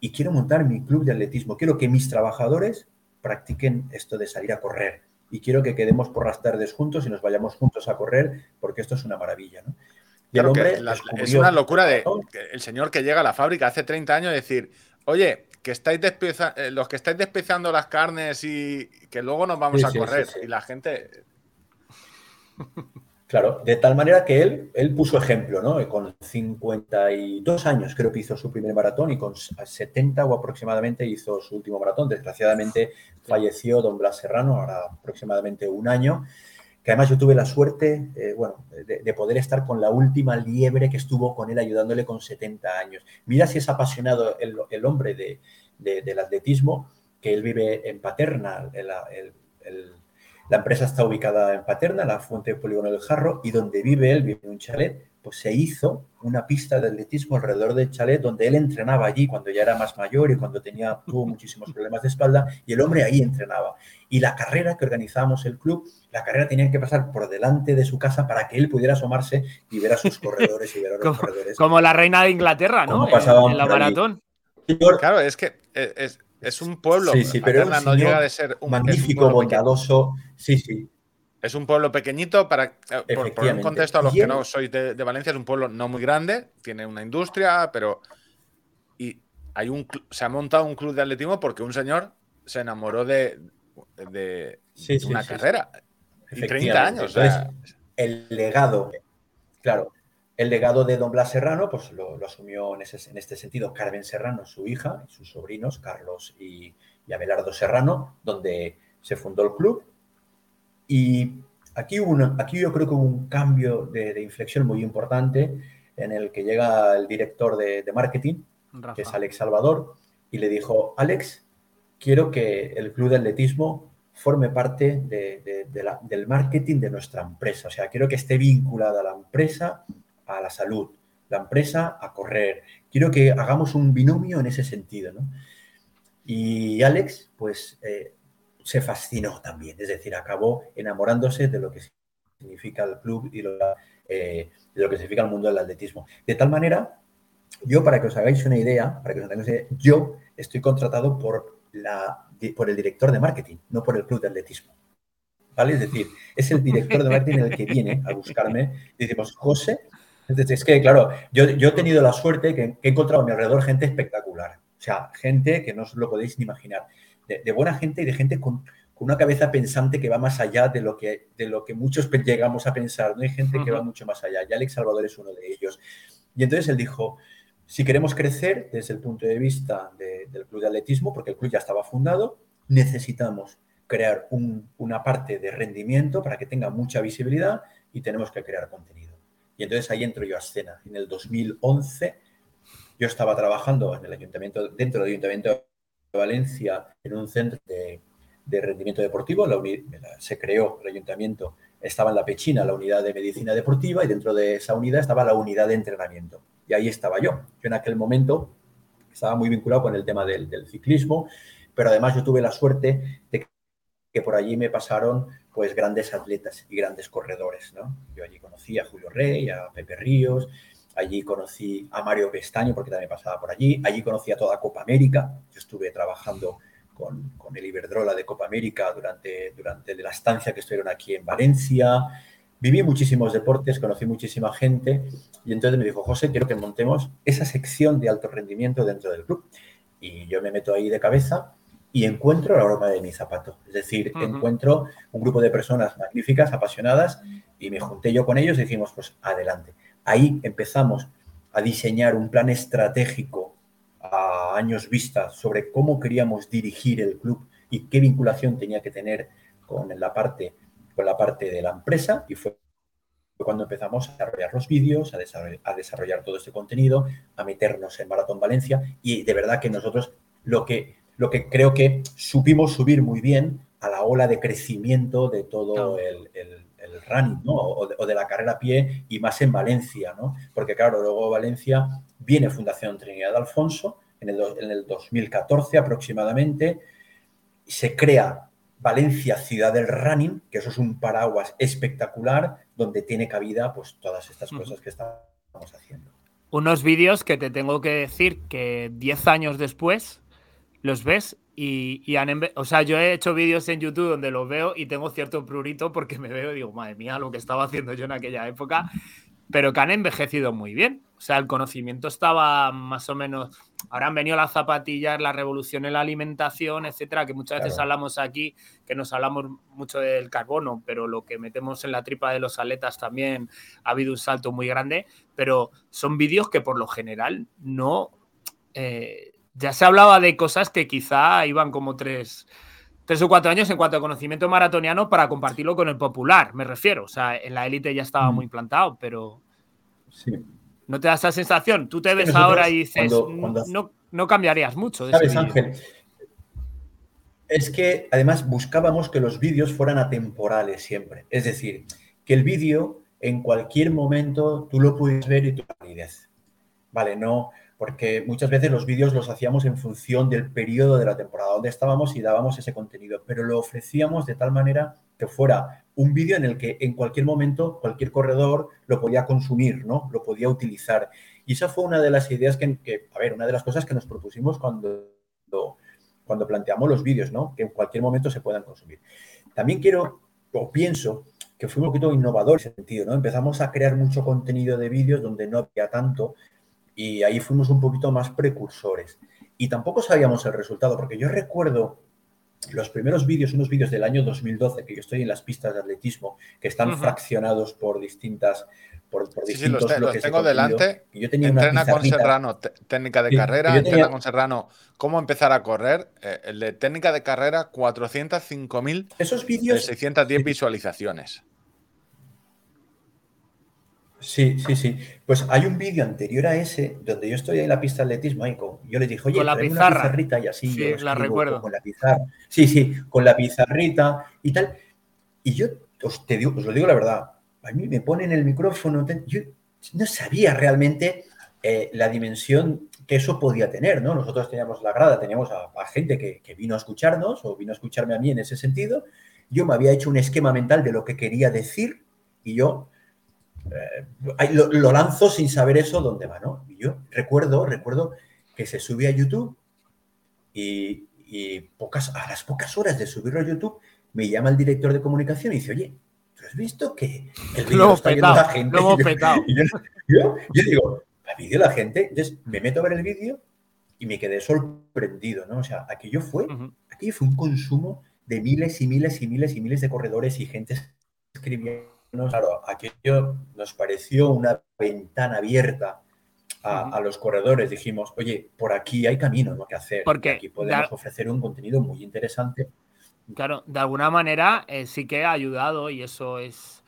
y quiero montar mi club de atletismo. Quiero que mis trabajadores practiquen esto de salir a correr. Y quiero que quedemos por las tardes juntos y nos vayamos juntos a correr, porque esto es una maravilla. ¿no? Y el hombre es una locura de el señor que llega a la fábrica hace 30 años y decir, oye, que estáis eh, los que estáis despiezando las carnes y que luego nos vamos a correr. y la gente. Claro, de tal manera que él, él puso ejemplo, ¿no? Con 52 años creo que hizo su primer maratón y con 70 o aproximadamente hizo su último maratón. Desgraciadamente falleció don Blas Serrano, ahora aproximadamente un año que además yo tuve la suerte, eh, bueno, de, poder estar con la última liebre que estuvo con él ayudándole con 70 años. Mira si es apasionado el, hombre de, del atletismo, que él vive en Paterna, la empresa está ubicada en Paterna, la fuente de polígono del Jarro, y donde vive él, vive en un chalet, pues se hizo una pista de atletismo alrededor del chalet donde él entrenaba allí cuando ya era más mayor y cuando tenía, tuvo muchísimos problemas de espalda, y el hombre ahí entrenaba. Y la carrera que organizábamos el club, la carrera tenía que pasar por delante de su casa para que él pudiera asomarse y ver a sus [laughs] corredores y ver a los como, corredores. Como la reina de Inglaterra, ¿no? En, la maratón. Claro, es que es, un pueblo. Sí, sí, pero no llega de ser un magnífico, bondadoso. Sí, sí. Es un pueblo pequeñito, para eh, por, un contexto a los que no sois de, Valencia, es un pueblo no muy grande, tiene una industria, pero. Y hay un se ha montado un club de atletismo porque un señor se enamoró de, de, una carrera. Y 30 años. el legado, claro, el legado de don Blas Serrano, pues lo, asumió en, en, este sentido Carmen Serrano, su hija, y sus sobrinos, Carlos y, y Abelardo Serrano, donde se fundó el club y aquí, aquí yo creo que hubo un cambio de, inflexión muy importante en el que llega el director de, marketing, que es Alex Salvador, y le dijo, Alex, quiero que el club de atletismo forme parte del marketing de nuestra empresa. O sea, quiero que esté vinculada la empresa a la salud, la empresa a correr. Quiero que hagamos un binomio en ese sentido. Y Alex, pues, eh, se fascinó también, es decir, acabó enamorándose de lo que significa el club y eh, de lo que significa el mundo del atletismo. De tal manera, yo para que os hagáis una idea, para que os hagáis una idea yo estoy contratado por la, por el director de marketing, no por el club de atletismo. ¿Vale? Es decir, es el director de marketing el que viene a buscarme y decimos, José, es que, claro, yo, yo, he tenido la suerte que, he encontrado a mi alrededor gente espectacular. O sea, gente que no os lo podéis ni imaginar. De, buena gente y de gente con, con, una cabeza pensante que va más allá de lo que, de lo que muchos llegamos a pensar. No hay gente que va mucho más allá. Y Alex Salvador es uno de ellos. Y entonces él dijo, si queremos crecer desde el punto de vista del club de atletismo, porque el club ya estaba fundado, necesitamos crear una parte de rendimiento para que tenga mucha visibilidad y tenemos que crear contenido. Y entonces ahí entro yo a escena. En el 2011 yo estaba trabajando en el ayuntamiento, dentro del ayuntamiento de Valencia, en un centro de, rendimiento deportivo. se creó el ayuntamiento, estaba en la Pechina la unidad de medicina deportiva y dentro de esa unidad estaba la unidad de entrenamiento. Y ahí estaba yo. Yo en aquel momento estaba muy vinculado con el tema del, ciclismo, pero además yo tuve la suerte de que por allí me pasaron pues grandes atletas y grandes corredores, ¿no? Yo allí conocí a Julio Rey, a Pepe Ríos, allí conocí a Mario Pestaño porque también pasaba por allí, allí conocí a toda Copa América, yo estuve trabajando con, con el Iberdrola de Copa América durante, durante la estancia que estuvieron aquí en Valencia, viví muchísimos deportes, conocí muchísima gente y entonces me dijo, José, quiero que montemos esa sección de alto rendimiento dentro del club. Y yo me meto ahí de cabeza y encuentro la broma de mi zapato. Es decir, encuentro un grupo de personas magníficas, apasionadas, y me junté yo con ellos y dijimos, pues adelante. Ahí empezamos a diseñar un plan estratégico a años vista sobre cómo queríamos dirigir el club y qué vinculación tenía que tener con la parte, con la parte de la empresa. Y fue cuando empezamos a desarrollar los vídeos, a desarrollar, a desarrollar todo este contenido, a meternos en Maratón Valencia. Y de verdad que nosotros lo que lo que creo que supimos subir muy bien a la ola de crecimiento de todo el, running, ¿no? O de, la carrera a pie y más en Valencia, ¿no? Porque claro, luego Valencia viene Fundación Trinidad Alfonso en el, en el 2014 aproximadamente, y se crea Valencia Ciudad del Running, que eso es un paraguas espectacular donde tiene cabida pues todas estas cosas que estamos haciendo. Unos vídeos que te tengo que decir que 10 años después los ves y, han o sea, yo he hecho vídeos en YouTube donde los veo y tengo cierto prurito porque me veo y digo, madre mía, lo que estaba haciendo yo en aquella época, pero que han envejecido muy bien. O sea, el conocimiento estaba más o menos. Ahora han venido las zapatillas, la revolución en la alimentación, etcétera, que muchas veces hablamos aquí, que nos hablamos mucho del carbono, pero lo que metemos en la tripa de los aletas también ha habido un salto muy grande. Pero son vídeos que por lo general no. Eh, ya se hablaba de cosas que quizá iban como tres, tres o cuatro años en cuanto a conocimiento maratoniano para compartirlo con el popular, me refiero. O sea, en la élite ya estaba mm. muy implantado, pero sí. ¿no te da esa sensación? Tú te ves ahora y dices, No, no, cambiarías mucho. ¿Sabes, Ángel? Es que además buscábamos que los vídeos fueran atemporales siempre. Es decir, que el vídeo en cualquier momento tú lo pudieras ver y tu validez. Vale, no, porque muchas veces los vídeos los hacíamos en función del periodo de la temporada donde estábamos y dábamos ese contenido, pero lo ofrecíamos de tal manera que fuera un vídeo en el que en cualquier momento cualquier corredor lo podía consumir, ¿no? Lo podía utilizar. Y esa fue una de las ideas que, a ver, una de las cosas que nos propusimos cuando, cuando planteamos los vídeos, ¿no? Que en cualquier momento se puedan consumir. También quiero, o pienso, que fue un poquito innovador en ese sentido, ¿no? Empezamos a crear mucho contenido de vídeos donde no había tanto y ahí fuimos un poquito más precursores. Y tampoco sabíamos el resultado, porque yo recuerdo los primeros vídeos, unos vídeos del año 2012, que yo estoy en las pistas de atletismo, que están fraccionados por distintas... Por, por sí, sí, los, tengo delante. yo tenía entrena con Serrano, técnica de carrera, entrena con Serrano, cómo empezar a correr. Eh, el de técnica de carrera, 405.000 Esos vídeos... 610 visualizaciones. Sí, sí, sí. Pues hay un vídeo anterior a ese donde yo estoy en la pista de atletismo y yo le dije, oye, con la pizarra. una pizarrita y así. Sí, la recuerdo. Con la pizarra. Sí, sí, con la pizarrita y tal. Y yo os, te digo, os lo digo la verdad, a mí me ponen el micrófono, yo no sabía realmente eh, la dimensión que eso podía tener, ¿no? Nosotros teníamos la grada, teníamos a, gente que, que, vino a escucharnos o vino a escucharme a mí en ese sentido. Yo me había hecho un esquema mental de lo que quería decir y yo eh, lo, lanzo sin saber eso dónde va, ¿no? Y yo recuerdo, recuerdo que se subía a YouTube y, y pocas, a las pocas horas de subirlo a YouTube me llama el director de comunicación y dice, oye, ¿tú has visto que el vídeo está viendo la gente? Lo [laughs] petado. Yo, yo, digo, ¿ha vídeo la gente? Entonces me meto a ver el vídeo y me quedé sorprendido, ¿no? O sea, aquello fue, aquello fue un consumo de miles y miles y miles y miles de corredores y gente escribiendo. Claro, aquello nos pareció una ventana abierta a, los corredores. Dijimos, oye, por aquí hay camino ¿no? que hacer. Porque aquí podemos ofrecer un contenido muy interesante. Claro, de alguna manera eh, sí que ha ayudado y eso es,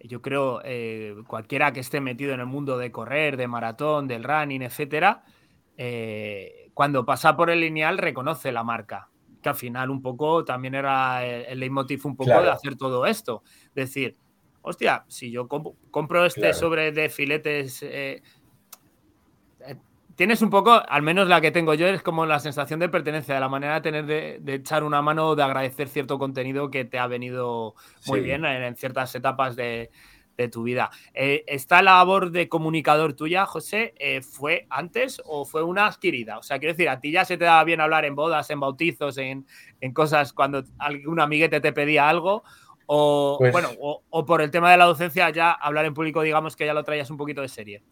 yo creo, eh, cualquiera que esté metido en el mundo de correr, de maratón, del running, etcétera, eh, cuando pasa por el lineal reconoce la marca que al final un poco también era el, leitmotiv un poco de hacer todo esto. Decir, hostia, si yo compro este sobre de filetes, eh, eh, tienes un poco, al menos la que tengo yo, es como la sensación de pertenencia, de la manera de tener de, echar una mano, de agradecer cierto contenido que te ha venido muy bien en, ciertas etapas de, de tu vida. Eh, ¿Esta labor de comunicador tuya, José, eh, fue antes o fue una adquirida? O sea, quiero decir, a ti ya se te daba bien hablar en bodas, en bautizos, en, cosas cuando algún amiguete te pedía algo. O, pues bueno, o, por el tema de la docencia, ya hablar en público, digamos que ya lo traías un poquito de serie.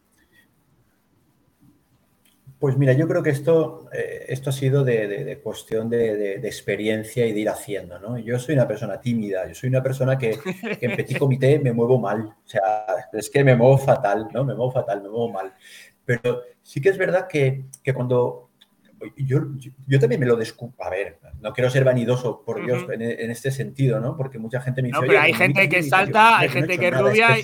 Pues mira, yo creo que esto, eh, esto ha sido de, cuestión de, experiencia y de ir haciendo, ¿no? Yo soy una persona tímida, yo soy una persona que, en petit comité me muevo mal, o sea, es que me muevo fatal, ¿no? Me muevo fatal, me muevo mal. Pero sí que es verdad que, cuando yo, yo, también me lo descubro. A ver, no quiero ser vanidoso, por Dios, en, este sentido, ¿no? Porque mucha gente me dice. No, pero hay gente que salta, hay gente que es rubia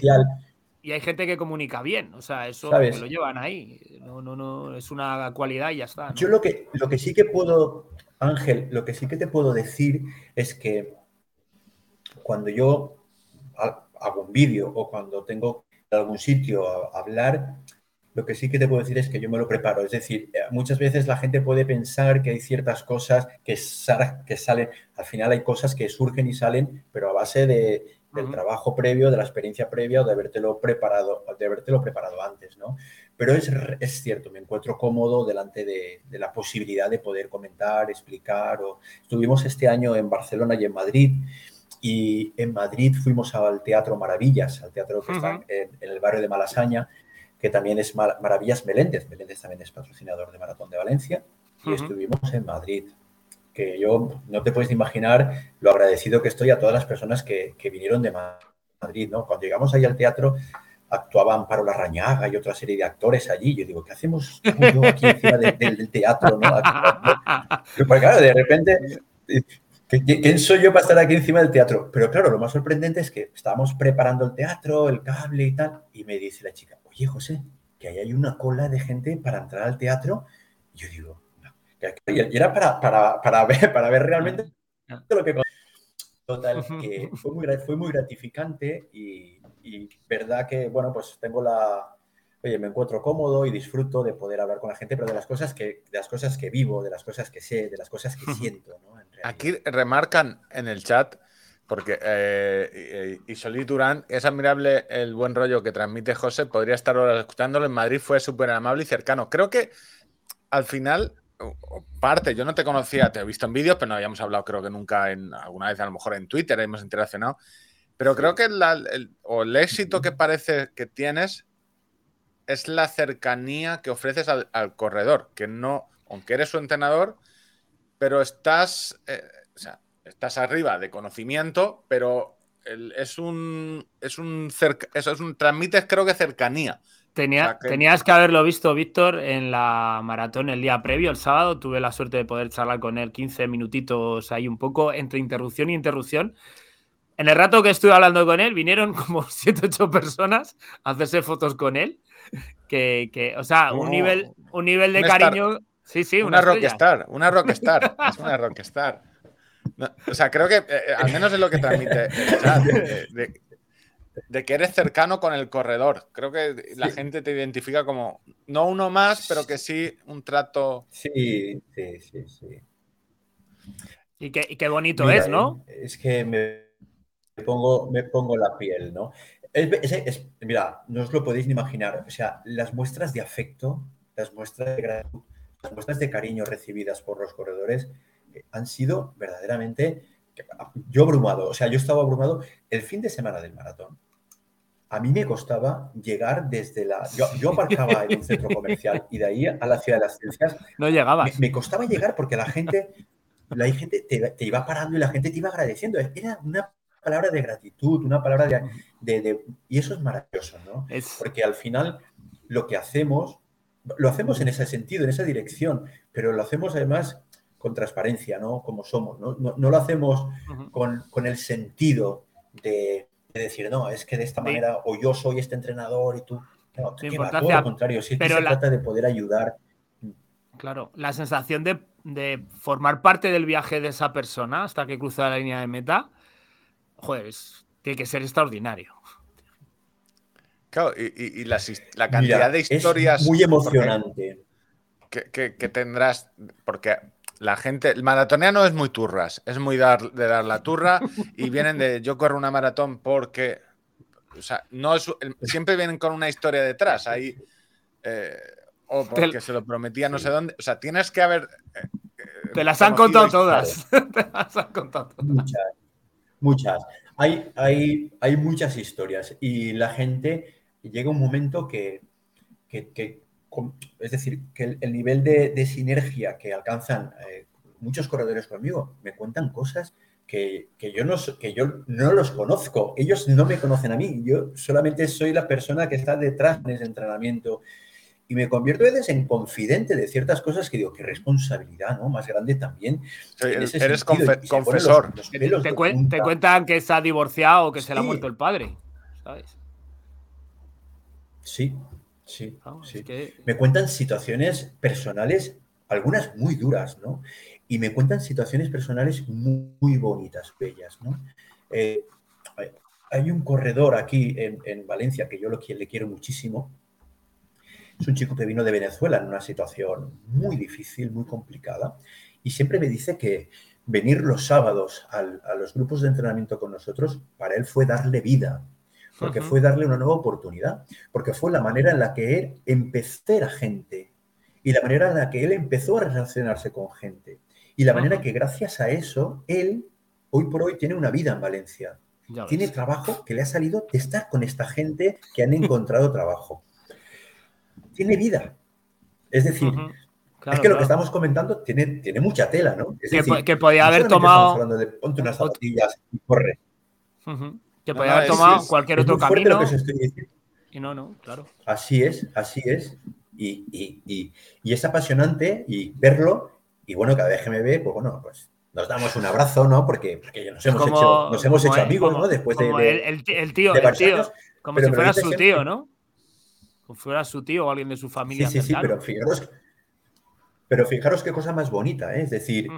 y hay gente que comunica bien, o sea, eso lo llevan ahí. No, no, no, es una cualidad y ya está. Yo lo que, lo que sí que puedo, Ángel, lo que sí que te puedo decir es que cuando yo hago un vídeo o cuando tengo algún sitio a hablar, lo que sí que te puedo decir es que yo me lo preparo. Es decir, eh, muchas veces la gente puede pensar que hay ciertas cosas que, que salen, al final hay cosas que surgen y salen, pero a base de, del trabajo previo, de la experiencia previa o de habértelo preparado, de habértelo preparado antes, ¿no? Pero es, es cierto, me encuentro cómodo delante de, de, la posibilidad de poder comentar, explicar. O... Estuvimos este año en Barcelona y en Madrid y en Madrid fuimos al Teatro Maravillas, al teatro que está en, el barrio de Malasaña, que también es Maravillas Meléndez. Meléndez también es patrocinador de Maratón de Valencia y estuvimos en Madrid que yo no te puedes imaginar lo agradecido que estoy a todas las personas que, vinieron de Madrid, ¿no? Cuando llegamos ahí al teatro, actuaban Paro Larrañaga y otra serie de actores allí. Yo digo, ¿qué hacemos aquí encima del teatro? ¿no? Porque claro, de repente, ¿quién soy yo para estar aquí encima del teatro? Pero claro, lo más sorprendente es que estábamos preparando el teatro, el cable y tal, y me dice la chica, oye, José, que ahí hay una cola de gente para entrar al teatro. Y yo digo, y era para, para, para, ver, [laughs] para ver realmente lo que... Total, [laughs] que fue muy, fue muy gratificante y, y, verdad que, bueno, pues tengo la... Oye, me encuentro cómodo y disfruto de poder hablar con la gente, pero de las cosas que, de las cosas que vivo, de las cosas que sé, de las cosas que [laughs] siento. ¿no? Aquí remarcan en el chat porque eh, y, Solís Durán, es admirable el buen rollo que transmite José. Podría estar ahora escuchándolo. En Madrid fue súper amable y cercano. Creo que al final parte, yo no te conocía, te he visto en vídeos, pero no habíamos hablado creo que nunca en alguna vez, a lo mejor en Twitter hemos interaccionado. Pero creo que el, o el éxito que parece que tienes es la cercanía que ofreces al, corredor, que no, aunque eres su entrenador, pero estás, eh, o sea, estás arriba de conocimiento, pero es un, es un, eso es un, transmites creo que cercanía. Tenías que haberlo visto, Víctor, en la maratón el día previo, el sábado. Tuve la suerte de poder charlar con él 15 minutitos ahí un poco entre interrupción y interrupción. En el rato que estuve hablando con él, vinieron [laughs] como 7 8 personas a hacerse fotos con él. Que, o sea, un, nivel, un nivel de cariño. Sí, sí, una, una rockstar, una rockstar. [laughs] es una rockstar. o sea, creo que eh, al menos es lo que transmite de que eres cercano con el corredor. Creo que la gente te identifica como no uno más, pero que sí un trato. Sí, sí, sí, sí. Y qué, bonito es, ¿no? Es que me pongo, me pongo la piel, ¿no? mira, no os lo podéis ni imaginar. O sea, las muestras de afecto, las muestras de gratitud, muestras de cariño recibidas por los corredores han sido verdaderamente, yo abrumado, o sea, yo estaba abrumado el fin de semana del maratón. A mí me costaba llegar desde la... Yo, aparcaba en un centro comercial y de ahí a la Ciudad de las Ciencias. No llegabas. Me, me costaba llegar porque la gente, la gente te, iba parando y la gente te iba agradeciendo. Era una palabra de gratitud, una palabra de... y eso es maravilloso, ¿no? Porque al final lo que hacemos, lo hacemos en ese sentido, en esa dirección, pero lo hacemos además con transparencia, ¿no? Como somos, ¿no? No, lo hacemos con, el sentido de, decir, no, es que de esta manera, o yo soy este entrenador y tú... No, todo lo contrario, sí pero se trata de poder ayudar. Claro, la sensación de, de, formar parte del viaje de esa persona hasta que cruza la línea de meta, joder, tiene que ser extraordinario. Claro, y, la, cantidad de historias. muy emocionante. Que, tendrás, porque la gente, el maratoneano es muy turras, es muy dar, de dar la turra y vienen de yo corro una maratón porque, o sea, no es, siempre vienen con una historia detrás, ahí, eh, o porque se lo prometía no sé dónde, o sea, tienes que haber... Eh, te las han contado todas, [laughs] te las han contado todas. Muchas, muchas. Hay, hay, hay muchas historias y la gente llega un momento que, es decir, que el, nivel de, sinergia que alcanzan eh, muchos corredores conmigo me cuentan cosas que, yo no, que yo no los conozco. Ellos no me conocen a mí. Yo solamente soy la persona que está detrás de ese entrenamiento. Y me convierto a veces en confidente de ciertas cosas que digo, qué responsabilidad, ¿no? Más grande también. eres confesor. te, cuentan que está divorciado o que se le ha muerto el padre, ¿sabes? Sí, sí, sí. Me cuentan situaciones personales, algunas muy duras, ¿no? Y me cuentan situaciones personales muy, bonitas, bellas, ¿no? Eh, hay un corredor aquí en, Valencia que yo lo, le quiero muchísimo. Es un chico que vino de Venezuela en una situación muy difícil, muy complicada, y siempre me dice que venir los sábados a los grupos de entrenamiento con nosotros, para él fue darle vida, porque fue darle una nueva oportunidad, porque fue la manera en la que él empezó a gente y la manera en la que él empezó a relacionarse con gente y la manera que gracias a eso él hoy por hoy tiene una vida en Valencia. tiene trabajo que le ha salido de estar con esta gente que han encontrado trabajo. Tiene vida. Es decir, es que lo que estamos comentando tiene, tiene mucha tela, ¿no? Es que, decir, que podía haber tomado. hablando de ponte unas zapatillas y corre. Que podía haber tomado cualquier otro camino. y no, no, claro. Así es, así es. Y, es apasionante y verlo. Y bueno, cada vez que me ve, pues bueno, pues nos damos un abrazo, ¿no? Porque, porque nos hemos hecho, nos hemos hecho amigos, ¿no? Después de, el, tío, el tío. Como si fuera su tío, ¿no? Como si fuera su tío o alguien de su familia. Sí, sí, sí, pero fijaros, pero fijaros qué cosa más bonita, ¿eh? Es decir,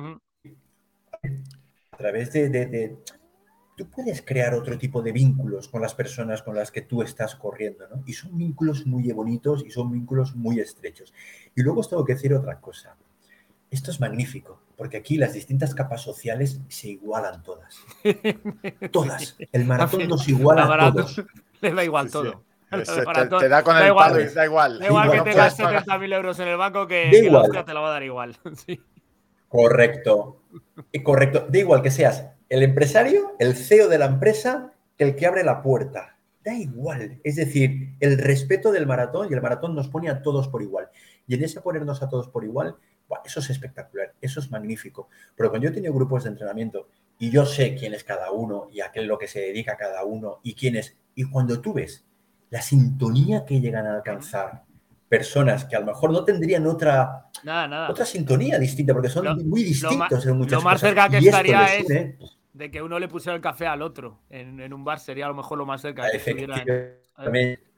a través de, tú puedes crear otro tipo de vínculos con las personas con las que tú estás corriendo, ¿no? Y son vínculos muy bonitos y son vínculos muy estrechos. Y luego os tengo que decir otra cosa. Esto es magnífico, porque aquí las distintas capas sociales se igualan todas. [laughs] Todas. El maratón nos iguala a todos. [laughs] Le da igual todo. [laughs] Te, da con el palo y da igual. Da igual que tengas 70.000 euros en el banco que, que la te la va a dar igual. Sí. Correcto. Correcto. Da igual que seas el empresario, el CEO de la empresa, el que abre la puerta. Da igual. Es decir, el respeto del maratón y el maratón nos pone a todos por igual. Y en ese ponernos a todos por igual, eso es espectacular, eso es magnífico. Pero cuando yo he tenido grupos de entrenamiento y yo sé quién es cada uno y a qué es lo que se dedica cada uno y quién es, y cuando tú ves la sintonía que llegan a alcanzar personas que a lo mejor no tendrían otra, otra sintonía distinta, porque son muy distintos en muchas Lo más cerca que estaría es de que uno le pusiera el café al otro en, un bar, sería a lo mejor lo más cerca que Efectivamente. [laughs]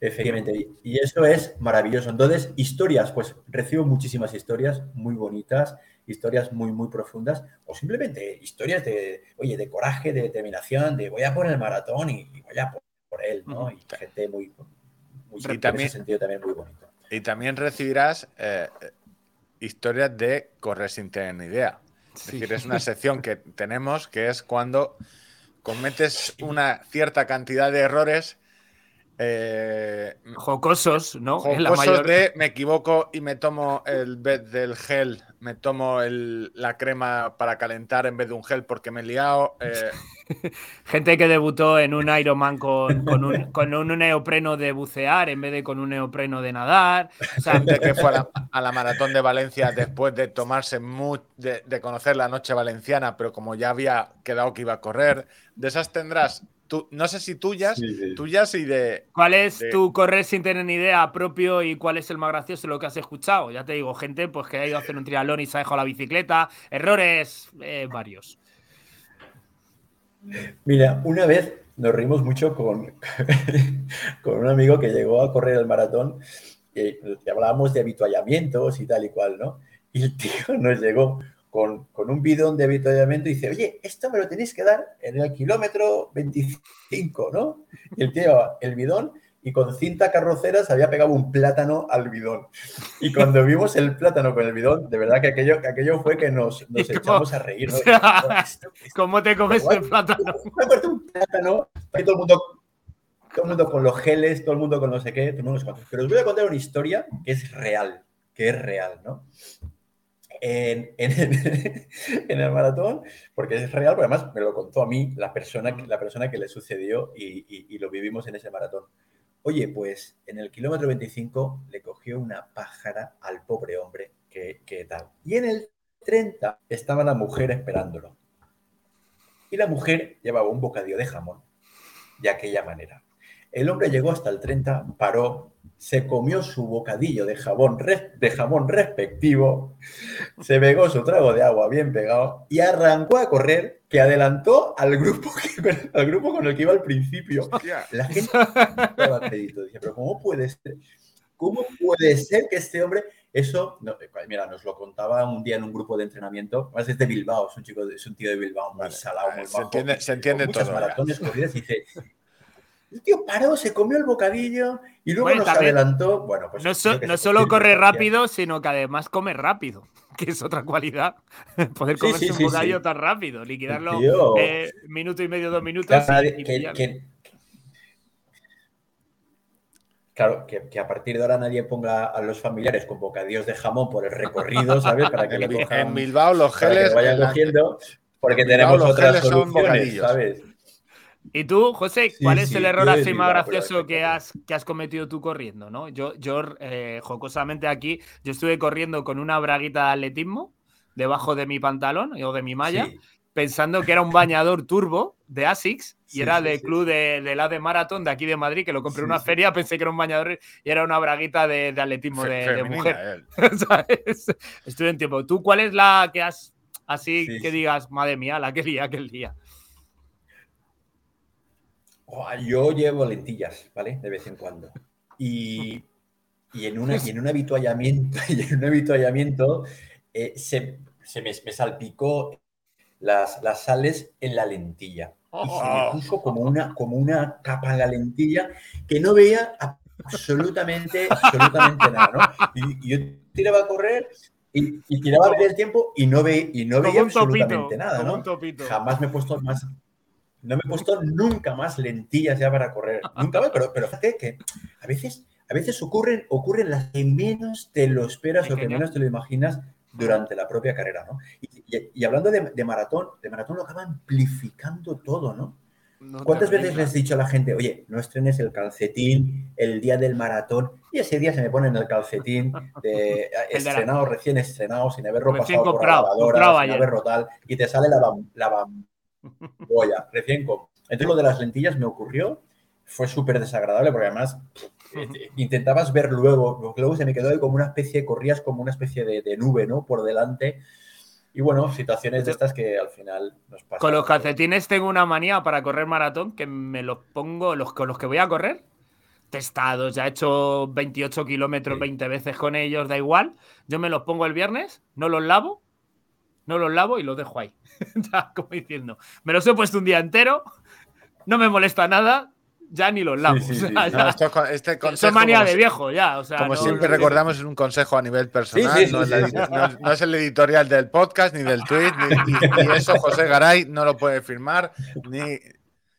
Efectivamente. Y eso es maravilloso. Entonces, historias, pues recibo muchísimas historias muy bonitas, historias muy, muy profundas, o simplemente historias de, oye, de coraje, de determinación, de voy a por el maratón y, voy a por, él, ¿no? Y gente muy, muy y también, sentido también muy bonito. Y también recibirás eh, historias de correr sin tener ni idea. Es decir, es una [laughs] sección que tenemos que es cuando cometes una cierta cantidad de errores Eh, jocosos, ¿no? Jocosos de me equivoco y me tomo el vez del gel, me tomo la crema para calentar en vez de un gel porque me he liado. Eh. [laughs] Gente que debutó en un Ironman con, con, un, con, un, neopreno de bucear en vez de con un neopreno de nadar. Gente que fue a la, maratón de Valencia después de tomarse, de, de conocer la noche valenciana, pero como ya había quedado que iba a correr. De esas tendrás no sé si tuyas, tuyas y de. ¿Cuál es tu correr sin tener ni idea propio y cuál es el más gracioso de lo que has escuchado? Ya te digo, gente pues que ha ido a hacer un triatlón y se ha dejado la bicicleta, errores eh, varios. Mira, una vez nos reímos mucho con, [laughs] con un amigo que llegó a correr el maratón y, y hablábamos de habituallamientos y tal y cual, ¿no? Y el tío nos llegó con, un bidón de avituallamiento y dice, oye, esto me lo tenéis que dar en el kilómetro 25, ¿no? Y el tío, el bidón, y con cinta carrocera se había pegado un plátano al bidón. Y cuando vimos el plátano con el bidón, de verdad que aquello, que aquello fue que nos, nos echamos a reír. ¿no? [laughs] ¿Cómo te comes el plátano? [laughs] un plátano, todo el mundo todo el mundo con los geles, todo el mundo con no sé qué, Pero os voy a contar una historia que es real, que es real, ¿no? [laughs] en, el maratón, porque es real, porque además me lo contó a mí la persona, la persona que le sucedió y, lo vivimos en ese maratón. Oye, pues en el kilómetro 25 le cogió una pájara al pobre hombre, que, tal. Y en el 30 estaba la mujer esperándolo. Y la mujer llevaba un bocadillo de jamón de aquella manera. El hombre llegó hasta el 30, paró, se comió su bocadillo de jamón, de jamón respectivo, se pegó su trago de agua bien pegado y arrancó a correr, que adelantó al grupo, al grupo con el que iba al principio. La gente daba crédito. Dice, pero ¿cómo puede ser? ¿Cómo puede ser que este hombre... Eso, mira, nos lo contaba un día en un grupo de entrenamiento. Además es de Bilbao, es un chico, es un tío de Bilbao muy salado, muy se Entiende, se entiende todo. maratones corridas y dice, el tío paró, se comió el bocadillo y luego nos adelantó. Bueno, pues. No, solo corre rápido, sino que además come rápido, [laughs] que es otra cualidad. [laughs] Poder comerse un bocadillo tan rápido, liquidarlo eh, minuto y medio, dos minutos. Claro, que, a partir de ahora nadie ponga a los familiares con bocadillos de jamón por el recorrido, ¿sabes? Para que En Bilbao los geles. vayan cogiendo, porque tenemos otras soluciones, ¿sabes? ¿Y tú, José, cuál es el error así más gracioso que has, que has cometido tú corriendo? ¿no? Yo, yo eh, jocosamente aquí, yo estuve corriendo con una braguita de atletismo debajo de mi pantalón o de mi malla, pensando que era un bañador turbo de ASICS y era del club de, de, la de maratón de aquí de Madrid, que lo compré en una feria, pensé que era un bañador y era una braguita de, atletismo de, mujer. [laughs] Estuve en tiempo. ¿Tú cuál es la que has así que digas, madre mía, la que [laughs] día, aquel día? Yo llevo lentillas, ¿vale? De vez en cuando. Y, en, una, en un habituallamiento, [laughs] y en un habituallamiento eh, se, me, salpicó las, las, sales en la lentilla. Y se me oh. puso como una, como una capa en la lentilla que no veía absolutamente, absolutamente nada, ¿no? Y, yo tiraba a correr y, tiraba a ver el tiempo y no, ve, y no veía absolutamente nada, ¿no? Jamás me he puesto más no me he puesto nunca más lentillas ya para correr. Nunca más, pero, pero fíjate que a veces, a veces ocurren, ocurren las que menos te lo esperas o que menos te lo imaginas durante la propia carrera, ¿no? Y, hablando de, maratón, de maratón lo acaba amplificando todo, ¿no? ¿Cuántas veces les he dicho a la gente, oye, no estrenes el calcetín el día del maratón? Y ese día se me ponen el calcetín de, [laughs] estrenado, recién estrenado, sin haberlo pasado por la lavadora, sin haberlo tal, y te sale la, la, Goya, recién con. Entonces lo de las lentillas me ocurrió, fue súper desagradable porque además eh, intentabas ver luego, luego se me quedó ahí como una especie, corrías como una especie de, nube, ¿no? Por delante. Y bueno, situaciones de estas que al final nos pasan. Con los calcetines tengo una manía para correr maratón que me los pongo, los con los que voy a correr, testados, ya he hecho 28 kilómetros 20 veces con ellos, da igual. Yo me los pongo el viernes, no los lavo, no los lavo y los dejo ahí. [laughs] ya, como diciendo, me los he puesto un día entero, no me molesta nada, ya ni los lavo. este consejo, manía de viejo, ya. como siempre recordamos, es un consejo a nivel personal, no es, el editorial del podcast, ni del tweet, ni, eso José Garay no lo puede firmar, ni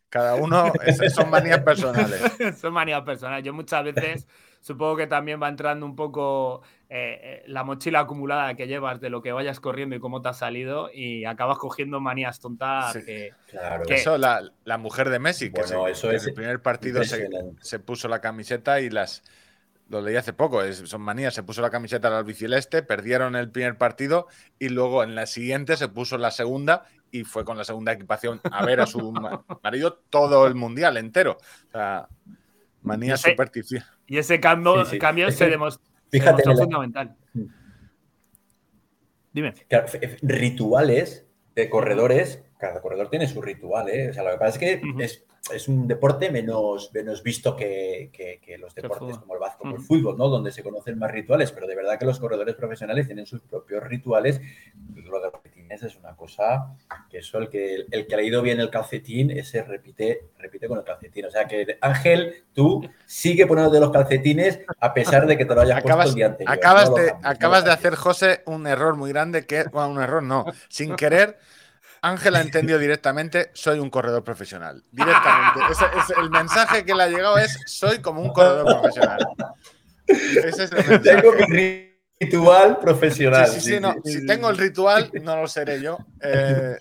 Cada uno son manías personales. [laughs] son manías personales. Yo muchas veces supongo que también va entrando un poco eh, eh, la mochila acumulada que llevas de lo que vayas corriendo y cómo te ha salido y acabas cogiendo manías tontas que, claro. Eso, la, mujer de Messi, que eso en el primer partido se, puso la camiseta y las... Lo leí hace poco, son manías, se puso la camiseta al albiceleste, perdieron el primer partido y luego en la siguiente se puso la segunda y fue con la segunda equipación a ver a su [laughs] marido todo el mundial entero. O sea, manía superstición. Y ese cambio, cambio se, demostró, fundamental. Mm. Dime. rituales de corredores, cada corredor tiene su ritual, ¿eh? O sea, lo que pasa es que es es un deporte menos, menos visto que, los deportes como el básquet o el fútbol, ¿no? Donde se conocen más rituales, pero de verdad que los corredores profesionales tienen sus propios rituales. Lo de calcetines es una cosa que eso, el que, el que ha leído bien el calcetín, ese repite, repite con el calcetín. O sea que, Ángel, tú sigue poniéndote los calcetines a pesar de que te lo hayas acabas, puesto el día anterior. Acabas, de, acabas de hacer, José, un error muy grande que, bueno, un error no, sin querer Ángel ha entendido [laughs] directamente, soy un corredor profesional. Directamente. el mensaje que le ha llegado es, soy como un corredor profesional. [laughs] Ese es el Tengo mi ritual profesional. Sí, sí, no. si tengo el ritual, no lo seré yo. Eh,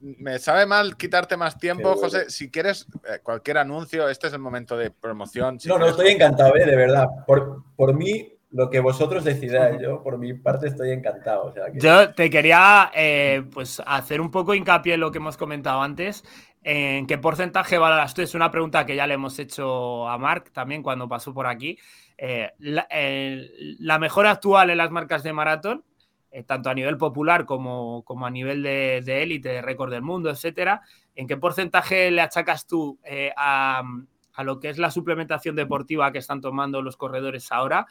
me sabe mal quitarte más tiempo, José. Si quieres eh, cualquier anuncio, este es el momento de promoción. no, no, estoy encantado, ¿eh? de verdad. Por, por mí, lo que vosotros decidáis. Yo, por mi parte, estoy encantado. Yo te quería eh, pues hacer un poco hincapié en lo que hemos comentado antes. ¿En qué porcentaje valoras tú? Es una pregunta que ya le hemos hecho a Mark también cuando pasó por aquí. Eh, la, mejor actual en las marcas de maratón, eh, tanto a nivel popular como, como a nivel de, élite, de récord del mundo, etcétera, ¿en qué porcentaje le achacas tú a, a lo que es la suplementación deportiva que están tomando los corredores ahora?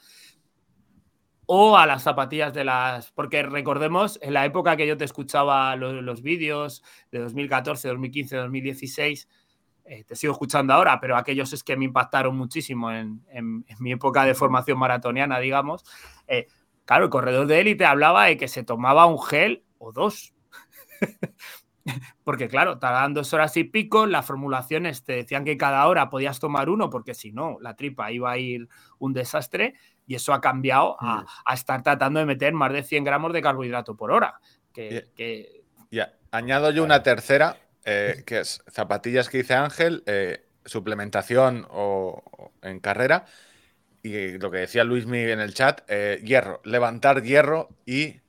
O a las zapatillas de las... Porque recordemos, en la época que yo te escuchaba los, vídeos de 2014, 2015, 2016, te sigo escuchando ahora, pero aquellos es que me impactaron muchísimo en, mi época de formación maratoniana, digamos. Eh, claro, el corredor de élite hablaba de que se tomaba un gel o dos. [laughs] porque claro, tardaban dos horas y pico, las formulaciones te decían que cada hora podías tomar uno, porque si no, la tripa iba a ir un desastre. Y eso ha cambiado a, mm. estar tratando de meter más de 100 gramos de carbohidrato por hora. Que, añado yo una tercera, eh, [laughs] que es zapatillas que dice Ángel, eh, suplementación o, en carrera. Y lo que decía Luis Miguel en el chat, eh, hierro, levantar hierro y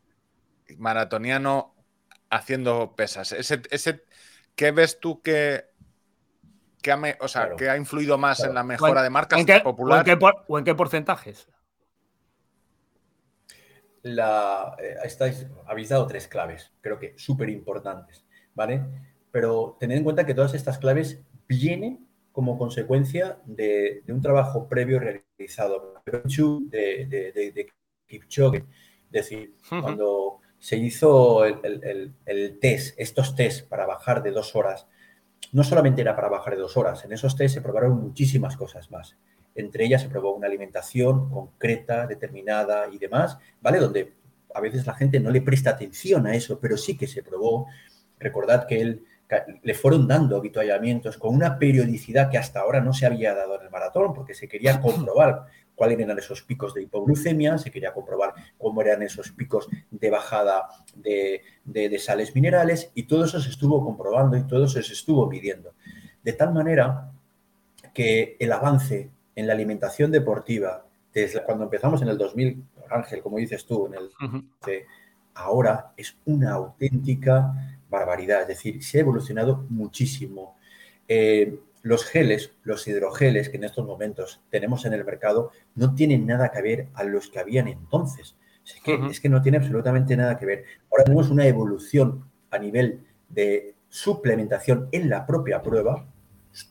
maratoniano haciendo pesas. Ese, ese, ¿Qué ves tú que, que, ha, o sea, que ha influido más en la mejora de marcas populares? ¿O en qué porcentajes? La, eh, estáis, habéis dado tres claves, creo que súper importantes, ¿vale? Pero tened en cuenta que todas estas claves vienen como consecuencia de, un trabajo previo realizado de, de, de, Kipchoge. Es decir, cuando se hizo el, el, test, estos test para bajar de dos horas, no solamente era para bajar de dos horas, en esos test se probaron muchísimas cosas más. Entre ellas se probó una alimentación concreta, determinada y demás, ¿vale? Donde a veces la gente no le presta atención a eso, pero sí que se probó. Recordad que él le fueron dando habituallamientos con una periodicidad que hasta ahora no se había dado en el maratón, porque se quería comprobar cuáles eran esos picos de hipoglucemia, se quería comprobar cómo eran esos picos de bajada de, de sales minerales, y todo eso se estuvo comprobando y todo eso se estuvo midiendo. De tal manera que el avance en la alimentación deportiva, desde cuando empezamos en el 2000, Ángel, como dices tú, en el, ahora es una auténtica barbaridad. Es decir, se ha evolucionado muchísimo. Eh, los geles, los hidrogeles que en estos momentos tenemos en el mercado, no tienen nada que ver a los que habían entonces. Es que, es que no tiene absolutamente nada que ver. Ahora tenemos una evolución a nivel de suplementación en la propia prueba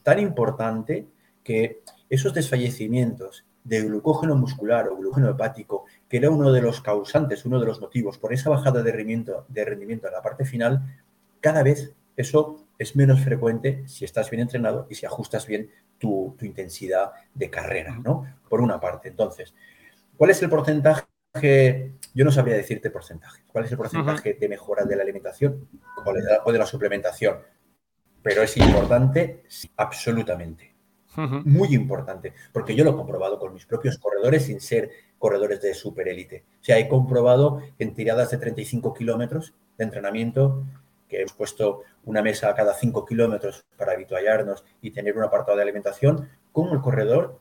tan importante que esos desfallecimientos de glucógeno muscular o glucógeno hepático, que era uno de los causantes, uno de los motivos por esa bajada de rendimiento, de rendimiento en la parte final, cada vez eso es menos frecuente si estás bien entrenado y si ajustas bien tu, intensidad de carrera, ¿no? Por una parte. Entonces, ¿cuál es el porcentaje? Yo no sabría decirte porcentaje. ¿Cuál es el porcentaje de mejora de la alimentación o de la suplementación? pero es importante, absolutamente. Muy importante, porque yo lo he comprobado con mis propios corredores sin ser corredores de superélite. O sea, he comprobado en tiradas de 35 kilómetros de entrenamiento que hemos puesto una mesa a cada 5 kilómetros para habituallarnos y tener un apartado de alimentación, cómo el corredor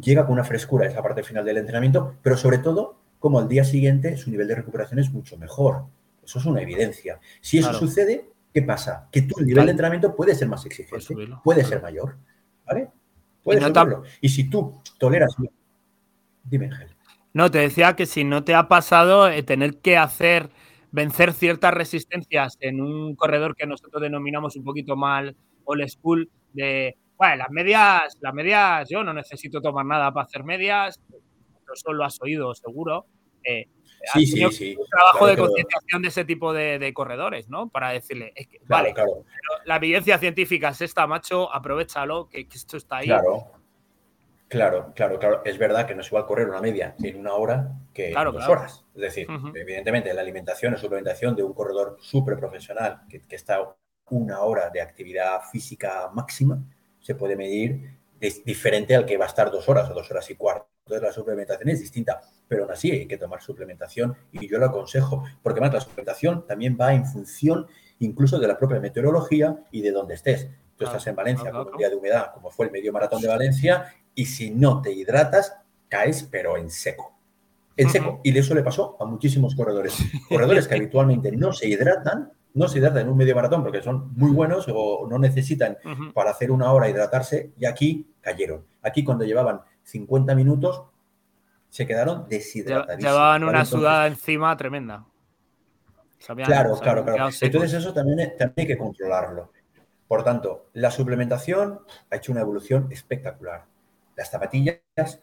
llega con una frescura a esa parte final del entrenamiento, pero sobre todo, como al día siguiente su nivel de recuperación es mucho mejor. Eso es una evidencia. Si eso sucede, ¿qué pasa? Que tu nivel de entrenamiento puede ser más exigente, puede ser mayor. ¿Vale? Puede y, y si tú toleras. Dime, Ángel. No, te decía que si no te ha pasado eh, tener que hacer vencer ciertas resistencias en un corredor que nosotros denominamos un poquito mal old school de, bueno, las medias, las medias, yo no necesito tomar nada para hacer medias, eso lo has oído seguro. Eh, sí, sí, sí. Un trabajo de concienciación de ese tipo de, corredores, ¿no? Para decirle, vale, claro. la evidencia científica es esta, macho, aprovechalo, que, esto está ahí. Claro. Claro, claro, claro. Es verdad que no se va a correr una media en una hora que en dos horas. Es decir, evidentemente la alimentación o suplementación de un corredor súper profesional que, que, está una hora de actividad física máxima se puede medir diferente al que va a estar dos horas o dos horas y cuarto. Entonces la suplementación es distinta, pero aún así hay que tomar suplementación y yo lo aconsejo, porque más la suplementación también va en función incluso de la propia meteorología y de dónde estés. Tú estás en Valencia con un día de humedad, como fue el medio maratón de Valencia, y si no te hidratas, caes, pero en seco. En seco. Y eso le pasó a muchísimos corredores. Corredores que habitualmente no se hidratan, no se hidratan en un medio maratón porque son muy buenos o no necesitan para hacer una hora hidratarse, y aquí cayeron. Aquí cuando llevaban 50 minutos se quedaron deshidratadísimos. Llevaban una sudada encima tremenda. claro, claro, claro. Entonces eso también, también hay que controlarlo. Por tanto, la suplementación ha hecho una evolución espectacular. Las zapatillas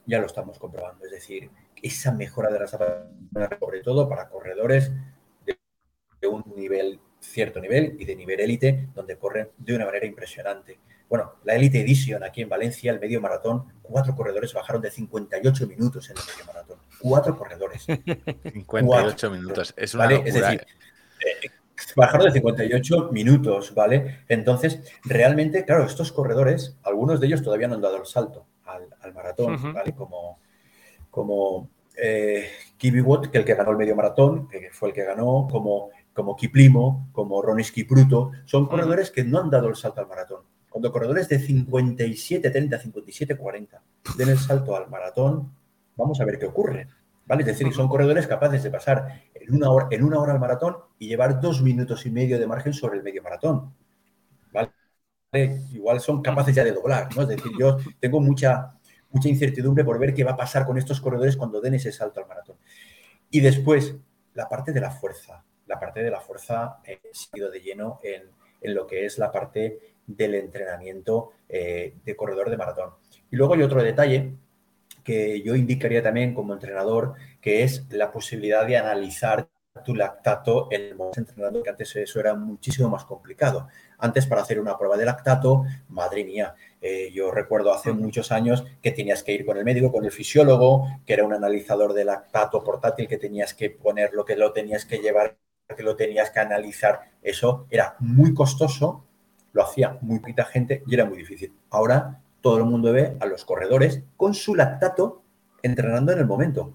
ya lo estamos comprobando, es decir, esa mejora de las zapatillas, sobre todo para corredores de, un nivel, cierto nivel y de nivel élite, donde corren de una manera impresionante. Bueno, la Elite Edition aquí en Valencia, el medio maratón, cuatro corredores bajaron de 58 minutos en el medio maratón. Cuatro corredores. [laughs] 58 minutos. Es una Es decir, eh, bajaron de 58 minutos, ¿vale? Entonces, realmente, claro, estos corredores, algunos de ellos todavía no han dado el salto al, maratón, ¿vale? Como, como eh, Kibiwot, que el que ganó el medio maratón, que fue el que ganó, como, como Kiplimo, como Ronis Kipruto, son corredores que no han dado el salto al maratón. Cuando corredores de 57, 30, 57, 40 den el salto al maratón, vamos a ver qué ocurre. ¿Vale? Es decir, son corredores capaces de pasar en una hora, en una hora al maratón y llevar dos minutos y medio de margen sobre el medio maratón. ¿Vale? igual son capaces ya de doblar, ¿no? Es decir, yo tengo mucha, mucha incertidumbre por ver qué va a pasar con estos corredores cuando den ese salto al maratón. Y después, la parte de la fuerza. La parte de la fuerza he sido de lleno en, en, lo que es la parte del entrenamiento eh, de corredor de maratón. Y luego hay otro detalle que yo indicaría también como entrenador, que es la posibilidad de analizar tu lactato en el momento entrenando, que antes eso era muchísimo más complicado. Antes para hacer una prueba de lactato, madre mía, eh, yo recuerdo hace muchos años que tenías que ir con el médico, con el fisiólogo, que era un analizador de lactato portátil, que tenías que poner lo que lo tenías que llevar, que lo tenías que analizar. Eso era muy costoso, lo hacía muy poquita gente y era muy difícil. Ahora todo el mundo ve a los corredores con su lactato entrenando en el momento.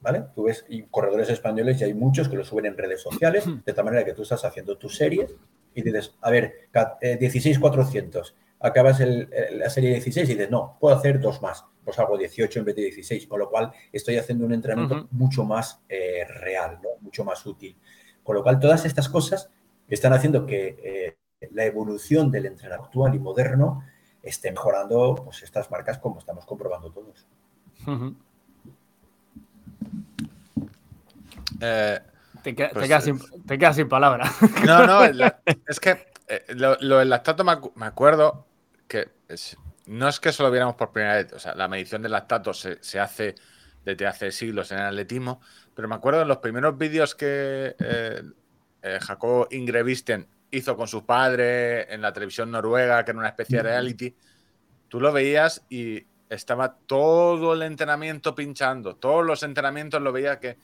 ¿vale? Tú ves y corredores españoles y hay muchos que lo suben en redes sociales, de tal manera que tú estás haciendo tus series y dices, a ver, 16.400, eh, acabas la serie 16 y dices, no, puedo hacer dos más, pues hago 18 en vez de 16, con lo cual estoy haciendo un entrenamiento mucho más eh, real, mucho más útil. Con lo cual, todas estas cosas están haciendo que eh, la evolución del entrenamiento actual y moderno esté mejorando pues, estas marcas como estamos comprobando todos. Eh, te, pues, quedas sin, palabras. [laughs] No, no, es que eh, lo, del lactato me, acuerdo que no es que eso lo viéramos por primera vez, o sea, la medición del lactato se, hace desde hace siglos en el atletismo, pero me acuerdo en los primeros vídeos que eh, Jacob Ingrevisten hizo con su padre en la televisión noruega, que era una especie de reality, tú lo veías y estaba todo el entrenamiento pinchando, todos los entrenamientos lo veía que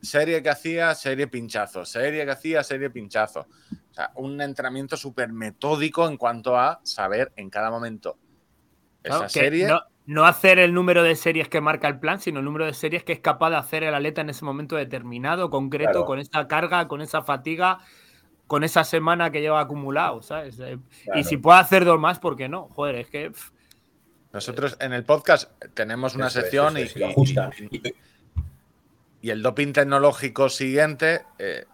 serie que hacía, serie pinchazo, serie que hacía, serie pinchazo. O sea, un entrenamiento súper metódico en cuanto a saber en cada momento esa serie. No, hacer el número de series que marca el plan, sino el número de series que es capaz de hacer el atleta en ese momento determinado, concreto, con esa carga, con esa fatiga, con esa semana que lleva acumulado, ¿sabes? Eh, y si puede hacer dos más, ¿por qué no? Joder, es que. Nosotros en el podcast tenemos una sección y, y, el doping tecnológico siguiente eh,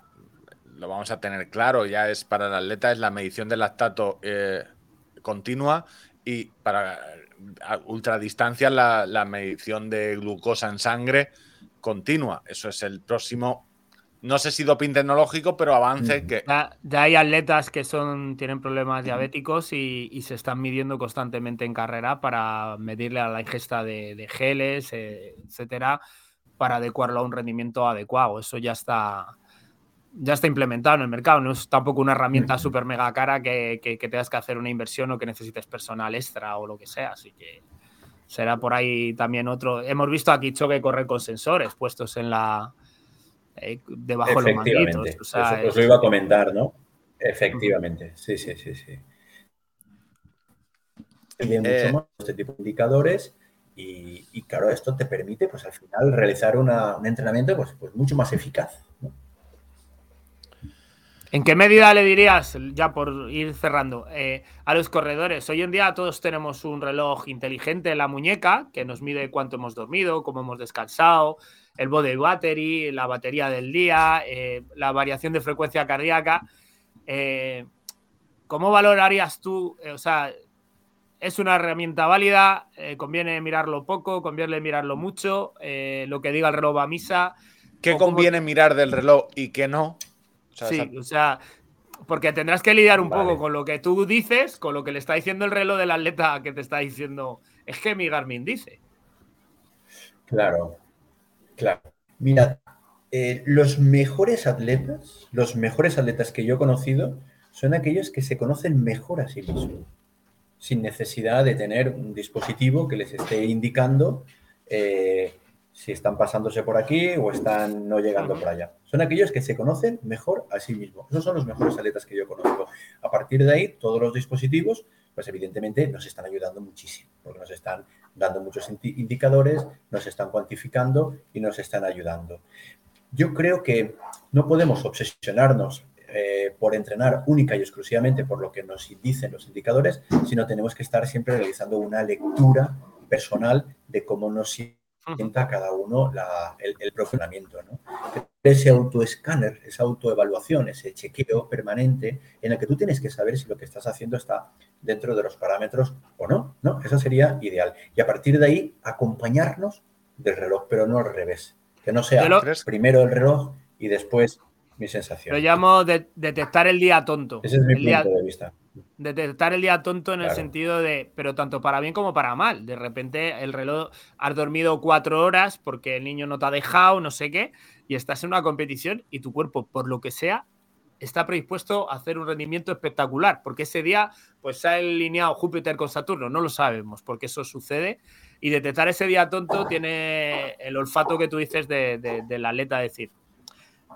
lo vamos a tener claro, ya es para el atleta, es la medición del lactato eh, continua y para ultradistancia la, la medición de glucosa en sangre continua. Eso es el próximo no sé si doping tecnológico, pero avance que. Ya, hay atletas que son, tienen problemas diabéticos y, se están midiendo constantemente en carrera para medirle a la ingesta de, geles, eh, etcétera, para adecuarlo a un rendimiento adecuado. Eso ya está, ya está implementado en el mercado. No es tampoco una herramienta súper mega cara que, que, tengas que hacer una inversión o que necesites personal extra o lo que sea. Así que será por ahí también otro. Hemos visto aquí choque correr con sensores puestos en la eh, debajo de los manguitos. Eso os lo iba a comentar, ¿no? Efectivamente, sí, sí, sí, sí. Mucho eh, más este tipo de indicadores y, claro, esto te permite, pues al final, realizar un entrenamiento pues, pues mucho más eficaz. ¿En qué medida le dirías, ya por ir cerrando, eh, a los corredores? Hoy en día todos tenemos un reloj inteligente en la muñeca que nos mide cuánto hemos dormido, cómo hemos descansado, el body battery, la batería del día, eh, la variación de frecuencia cardíaca. Eh, ¿Cómo valorarías tú? O sea, es una herramienta válida, conviene mirarlo poco, conviene mirarlo mucho, lo que diga el reloj va a misa. ¿Qué conviene mirar del reloj y qué no? Sí, o sea, porque tendrás que lidiar un poco con lo que tú dices, con lo que le está diciendo el reloj del atleta que te está diciendo, es que mi Garmin dice. Claro, Claro. Mira, eh, los mejores atletas, los mejores atletas que yo he conocido son aquellos que se conocen mejor a sí mismos, sin necesidad de tener un dispositivo que les esté indicando eh, si están pasándose por aquí o están no llegando por allá. Son aquellos que se conocen mejor a sí mismos. Esos son los mejores atletas que yo conozco. A partir de ahí, todos los dispositivos, pues evidentemente nos están ayudando muchísimo, porque nos están dando muchos indicadores, nos están cuantificando y nos están ayudando. Yo creo que no podemos obsesionarnos eh, por entrenar única y exclusivamente por lo que nos dicen los indicadores, sino tenemos que estar siempre realizando una lectura personal de cómo nos sienta cada uno el, el ¿no? Ese autoescáner, esa autoevaluación, ese chequeo permanente en el que tú tienes que saber si lo que estás haciendo está dentro de los parámetros o no, ¿no? Eso sería ideal. Y a partir de ahí, acompañarnos del reloj, pero no al revés. Que no sea primero el reloj y después mi sensación. Lo llamo de, detectar el día tonto. Ese es mi punto de vista. Detectar el día tonto en el sentido de, pero tanto para bien como para mal. De repente el reloj, has dormido cuatro horas porque el niño no te ha dejado, no sé qué, y estás en una competición y tu cuerpo, por lo que sea, está predispuesto a hacer un rendimiento espectacular, porque ese día pues se ha alineado Júpiter con Saturno, no lo sabemos, porque eso sucede, y detectar ese día tonto tiene el olfato que tú dices de, la atleta, decir,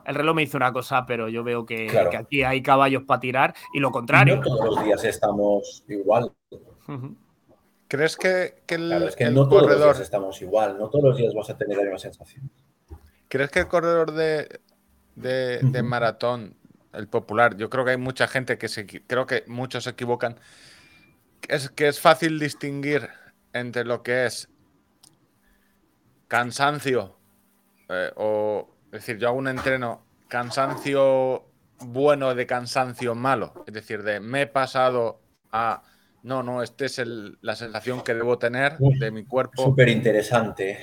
el reloj me hizo una cosa, pero yo veo que, aquí hay caballos para tirar, y lo contrario. No todos los días estamos igual. ¿Crees que, el, es que no todos los días estamos igual, no todos los días vas a tener la misma sensación. ¿Crees que el corredor de, de maratón el popular. Yo creo que hay mucha gente que se, creo que muchos se equivocan. Es que es fácil distinguir entre lo que es cansancio eh, o es decir, yo hago un entreno cansancio bueno de cansancio malo, es decir, de me he pasado a no, no, esta es la sensación que debo tener de mi cuerpo. Súper interesante,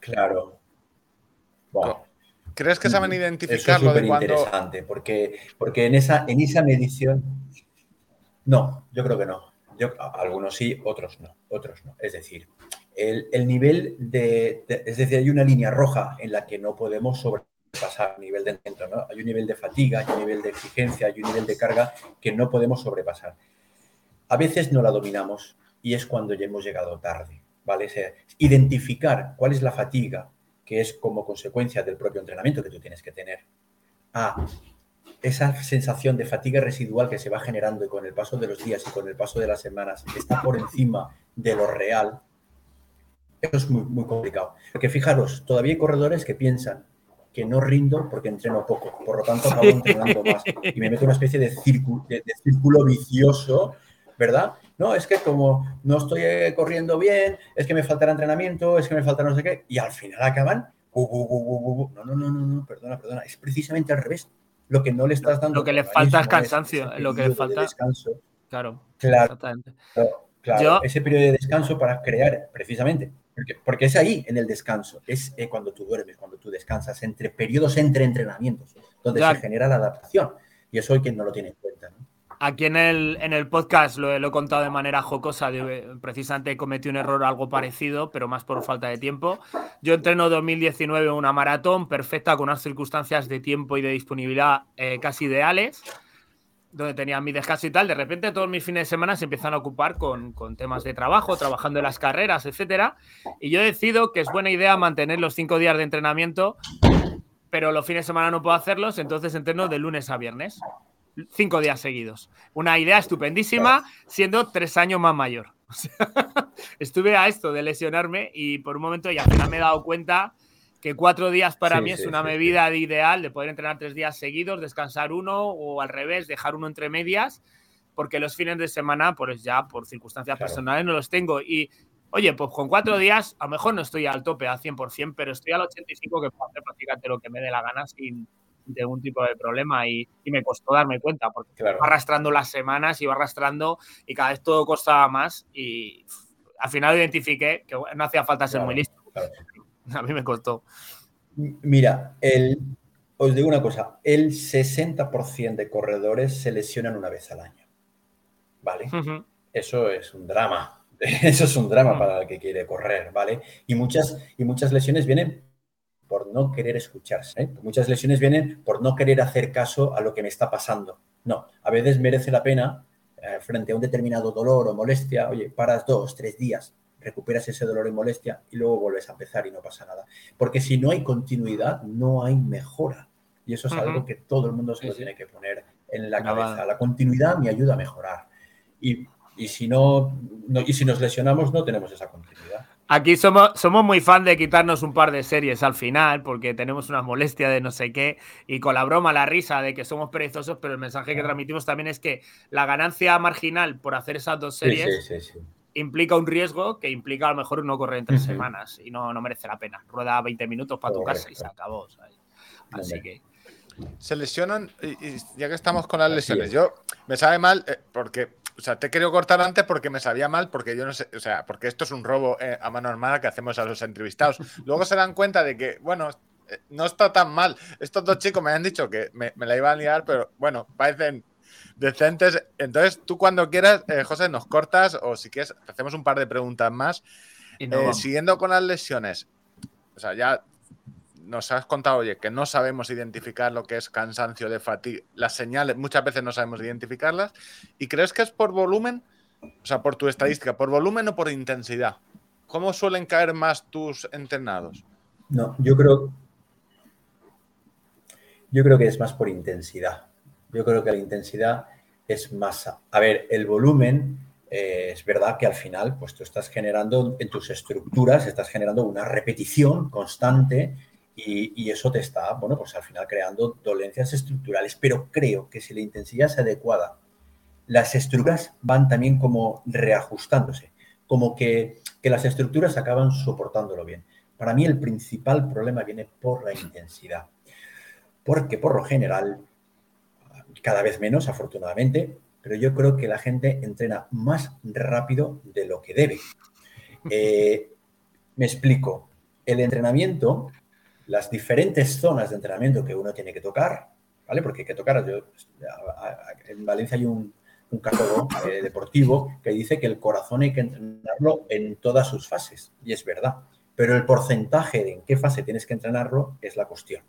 claro. ¿Crees que saben identificarlo? es interesante, porque, porque en, esa, en esa medición... No, yo creo que no. Yo, algunos sí, otros no, otros no. Es decir, el, nivel de, Es decir, hay una línea roja en la que no podemos sobrepasar a nivel de ¿no? Hay un nivel de fatiga, hay un nivel de exigencia, hay un nivel de carga que no podemos sobrepasar. A veces no la dominamos y es cuando ya hemos llegado tarde. ¿vale? identificar cuál es la fatiga que es como consecuencia del propio entrenamiento que tú tienes que tener, a esa sensación de fatiga residual que se va generando y con el paso de los días y con el paso de las semanas está por encima de lo real, eso es muy, muy complicado. Porque fijaros, todavía hay corredores que piensan que no rindo porque entreno poco, por lo tanto acabo entrenando más y me meto en una especie de círculo, de, círculo vicioso, ¿verdad? No, es que como no estoy eh, corriendo bien, es que me faltará entrenamiento, es que me falta no sé qué, y al final acaban, no, no, no, no, no, perdona, perdona, es precisamente al revés. Lo que no le estás dando. Lo que le falta es cansancio, lo que le falta. Descanso. Claro, claro. Exactamente. Claro, ese periodo de descanso para crear, precisamente, porque, es ahí, en el descanso, es eh, cuando tú duermes, cuando tú descansas, entre periodos entre entrenamientos, donde se genera la adaptación. Y eso hay quien no lo tiene en cuenta. Aquí en el, en el podcast lo, he contado de manera jocosa, precisamente cometí un error algo parecido, pero más por falta de tiempo. Yo entreno 2019 una maratón perfecta con unas circunstancias de tiempo y de disponibilidad eh, casi ideales donde tenía mi descanso y tal, de repente todos mis fines de semana se empiezan a ocupar con, temas de trabajo, trabajando en las carreras, etcétera. Y yo decido que es buena idea mantener los cinco días de entrenamiento, pero los fines de semana no puedo hacerlos, entonces entreno de lunes a viernes, cinco días seguidos. Una idea estupendísima, siendo tres años más mayor. [laughs] estuve a esto de lesionarme y por un momento ya me he dado cuenta que cuatro días para mí es una medida ideal de poder entrenar tres días seguidos, descansar uno o al revés, dejar uno entre medias, porque los fines de semana, pues ya por circunstancias personales no los tengo. Y oye, pues con cuatro días, a lo mejor no estoy al tope al 100%, pero estoy al 85% que puedo hacer prácticamente lo que me dé la gana sin, ningún tipo de problema y, me costó darme cuenta porque va arrastrando las semanas y va arrastrando y cada vez todo costaba más y al final identifiqué que no hacía falta ser muy listo. [laughs] A mí me costó. Mira, el, os digo una cosa, el 60% de corredores se lesionan una vez al año. ¿Vale? Eso es un drama. [laughs] Eso es un drama para el que quiere correr, ¿vale? Y muchas, y muchas lesiones vienen por no querer escucharse. ¿eh? Muchas lesiones vienen por no querer hacer caso a lo que me está pasando. No, a veces merece la pena, eh, frente a un determinado dolor o molestia, oye, paras dos, tres días, recuperas ese dolor y molestia y luego vuelves a empezar y no pasa nada. Porque si no hay continuidad, no hay mejora. Y eso es algo que todo el mundo se lo tiene que poner en la cabeza. La continuidad me ayuda a mejorar. Y, si no, y si nos lesionamos, no tenemos esa continuidad. Aquí somos, somos muy fan de quitarnos un par de series al final, porque tenemos una molestia de no sé qué, y con la broma, la risa de que somos perezosos, pero el mensaje que transmitimos también es que la ganancia marginal por hacer esas dos series sí, sí, implica un riesgo que implica a lo mejor no correr en tres semanas y no, no merece la pena. Rueda 20 minutos para tu casa y se acabó. Así que. Se lesionan, y, ya que estamos con las lesiones, yo me sabe mal eh, porque, o sea, te he querido cortar antes porque me sabía mal, porque yo no sé, o sea, porque esto es un robo eh, a mano armada que hacemos a los entrevistados. [laughs] Luego se dan cuenta de que, bueno, eh, no está tan mal. Estos dos chicos me han dicho que me, me la iban a liar, pero bueno, parecen decentes. Entonces, tú cuando quieras, eh, José, nos cortas o si quieres, hacemos un par de preguntas más. Eh, siguiendo con las lesiones, o sea, ya nos has contado, oye, que no sabemos identificar lo que es cansancio de fatiga, las señales, muchas veces no sabemos identificarlas. ¿Y crees que es por volumen? O sea, por tu estadística, ¿por volumen o por intensidad? ¿Cómo suelen caer más tus entrenados? No, yo creo. Yo creo que es más por intensidad. Yo creo que la intensidad es masa. A ver, el volumen eh, es verdad que al final, pues tú estás generando en tus estructuras, estás generando una repetición constante y, eso te está, bueno, pues al final creando dolencias estructurales. Pero creo que si la intensidad es adecuada, las estructuras van también como reajustándose, como que, que las estructuras acaban soportándolo bien. Para mí el principal problema viene por la intensidad, porque por lo general cada vez menos, afortunadamente, pero yo creo que la gente entrena más rápido de lo que debe. [laughs] Eh, me explico. El entrenamiento, las diferentes zonas de entrenamiento que uno tiene que tocar, ¿vale? Porque hay que tocar. Yo, en Valencia hay un, un [laughs] eh, deportivo que dice que el corazón hay que entrenarlo en todas sus fases, y es verdad. Pero el porcentaje de en qué fase tienes que entrenarlo es la cuestión.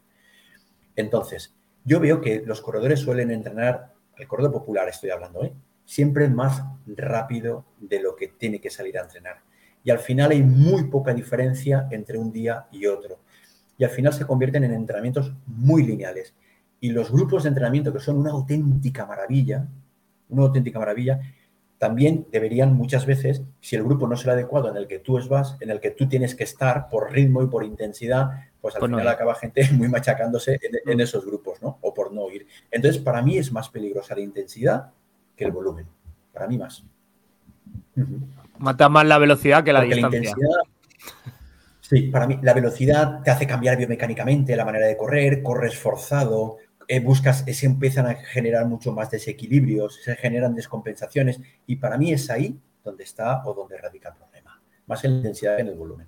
Entonces, yo veo que los corredores suelen entrenar, el corredor popular estoy hablando, ¿eh? siempre más rápido de lo que tiene que salir a entrenar. Y al final hay muy poca diferencia entre un día y otro. Y al final se convierten en entrenamientos muy lineales. Y los grupos de entrenamiento, que son una auténtica maravilla, una auténtica maravilla, también deberían muchas veces, si el grupo no es el adecuado en el que tú vas, en el que tú tienes que estar por ritmo y por intensidad, pues al final acaba gente [laughs] muy machacándose en, mm. esos grupos, ¿no? O por no ir. Entonces, para mí es más peligrosa la intensidad que el volumen. Para mí más. Mata más la velocidad que la distancia. sí, para mí la velocidad te hace cambiar biomecánicamente la manera de correr, corres forzado, eh, buscas, se empiezan a generar mucho más desequilibrios, se generan descompensaciones y para mí es ahí donde está o donde radica el problema, más en la intensidad que en el volumen.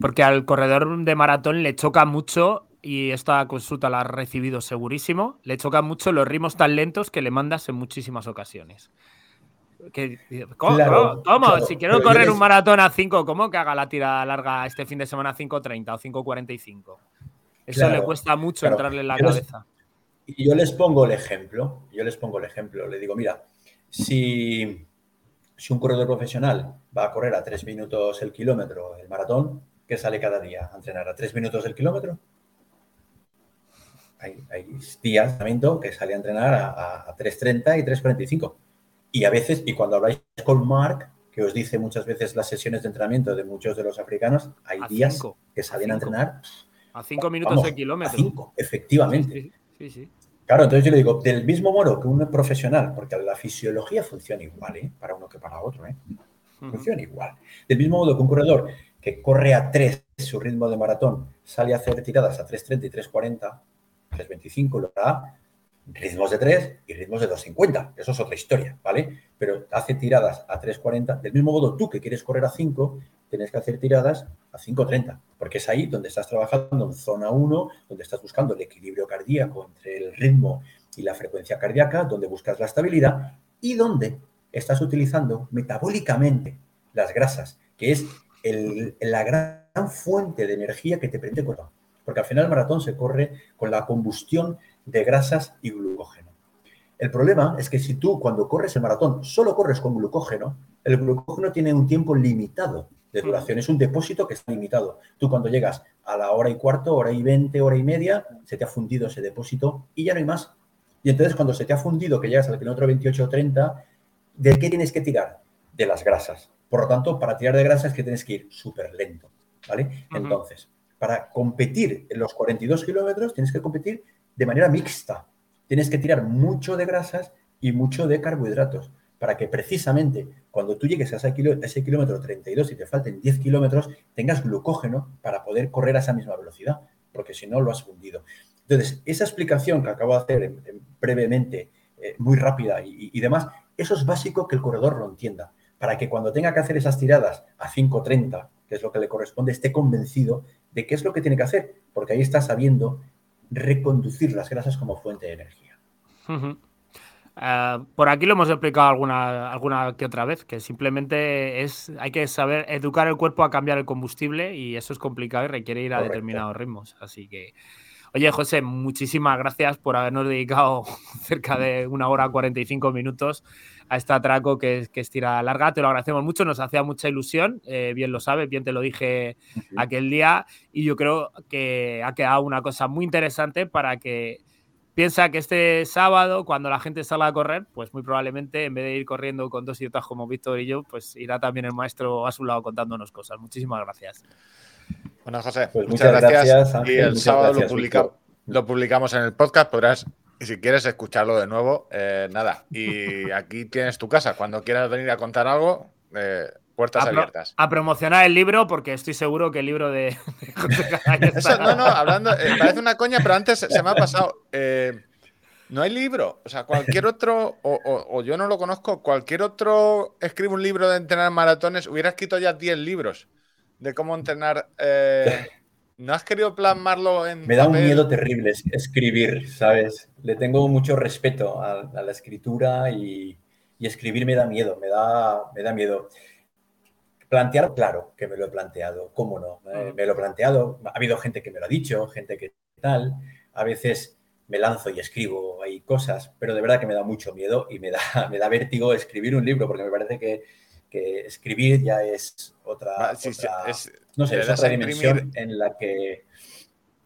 Porque al corredor de maratón le choca mucho, y esta consulta la ha recibido segurísimo, le choca mucho los ritmos tan lentos que le mandas en muchísimas ocasiones. ¿Cómo? si quiero correr un maratón a 5, ¿cómo que haga la tira larga este fin de semana a 5.30 o 5.45? Eso le cuesta mucho entrarle en la cabeza. y yo les pongo el ejemplo, yo les pongo el ejemplo, le digo, mira, si, si un corredor profesional va a correr a 3 minutos el kilómetro el maratón, ¿qué sale cada día? ¿A entrenar a 3 minutos el kilómetro? Hay, días que sale a entrenar a, a 3.30 y 3.45. Y a veces, y cuando habláis con Mark, que os dice muchas veces las sesiones de entrenamiento de muchos de los africanos, hay días que salen a, entrenar a 5 minutos de kilómetro. A 5, efectivamente. Sí, sí, Claro, entonces yo le digo, del mismo modo que un profesional, porque la fisiología funciona igual, ¿eh? para uno que para otro, ¿eh? funciona igual. Del mismo modo que un corredor que corre a 3 su ritmo de maratón, sale a hacer tiradas a 3.30 y 3.40, 3.25, lo hará ritmos de 3 y ritmos de 2.50. Eso es otra historia, ¿vale? Pero hace tiradas a 3.40. Del mismo modo, tú que quieres correr a 5, tienes que hacer tiradas a 5.30, porque es ahí donde estás trabajando en zona 1, donde estás buscando el equilibrio cardíaco entre el ritmo y la frecuencia cardíaca, donde buscas la estabilidad y donde estás utilizando metabólicamente las grasas, que es la gran fuente de energía que te permite correr. Porque al final el maratón se corre con la combustión de grasas y glucógeno. El problema es que si tú cuando corres el maratón solo corres con glucógeno, el glucógeno tiene un tiempo limitado de duración, es un depósito que está limitado. Tú cuando llegas a la hora y cuarto, hora y veinte, hora y media, se te ha fundido ese depósito y ya no hay más. Y entonces cuando se te ha fundido, que llegas al kilómetro 28 o 30, ¿de qué tienes que tirar? De las grasas. Por lo tanto, para tirar de grasas que tienes que ir súper lento, ¿vale? Entonces, para competir en los 42 kilómetros, tienes que competir de manera mixta. Tienes que tirar mucho de grasas y mucho de carbohidratos para que precisamente cuando tú llegues a ese, kilómetro 32 y te falten 10 kilómetros, tengas glucógeno para poder correr a esa misma velocidad, porque si no lo has fundido. Entonces, esa explicación que acabo de hacer brevemente, eh, muy rápida y, y, demás, eso es básico que el corredor lo entienda, para que cuando tenga que hacer esas tiradas a 5.30, que es lo que le corresponde, esté convencido de qué es lo que tiene que hacer, porque ahí está sabiendo reconducir las grasas como fuente de energía. Ah, por aquí lo hemos explicado alguna, alguna que otra vez, que simplemente es, hay que saber educar el cuerpo a cambiar el combustible y eso es complicado y requiere ir a determinados ritmos. Así que, oye José, muchísimas gracias por habernos dedicado [laughs] cerca de una hora 45 minutos a este atraco que, que es tira larga. Te lo agradecemos mucho, nos hacía mucha ilusión, eh, bien lo sabes, bien te lo dije aquel día y yo creo que ha quedado una cosa muy interesante para que piensa que este sábado, cuando la gente salga a correr, pues muy probablemente en vez de ir corriendo con dos idiotas como Víctor y yo, pues irá también el maestro a su lado contándonos cosas. Muchísimas gracias. Bueno, José, pues muchas, gracias. y el sábado lo publicamos en el podcast, podrás si quieres escucharlo de nuevo, eh, nada. Y [laughs] aquí tienes tu casa. Cuando quieras venir a contar algo, eh, puertas abiertas. A promocionar el libro, porque estoy seguro que el libro de. [laughs] no, no, hablando. Eh, parece una coña, pero antes se me ha pasado. no hay libro. O sea, cualquier otro, o, yo no lo conozco, cualquier otro escribe un libro de entrenar maratones, hubiera escrito ya 10 libros de cómo entrenar. ¿No has querido plasmarlo en.? Me da un miedo terrible escribir, ¿sabes? Le tengo mucho respeto a, la escritura y, escribir me da miedo, me da, me da miedo. Plantear, claro que me lo he planteado, ¿cómo no? Me lo he planteado, ha habido gente que me lo ha dicho, gente que tal. A veces me lanzo y escribo ahí cosas, pero de verdad que me da mucho miedo y me da, [laughs] me da vértigo escribir un libro porque me parece que que escribir ya es otra, no sé, es otra dimensión en la que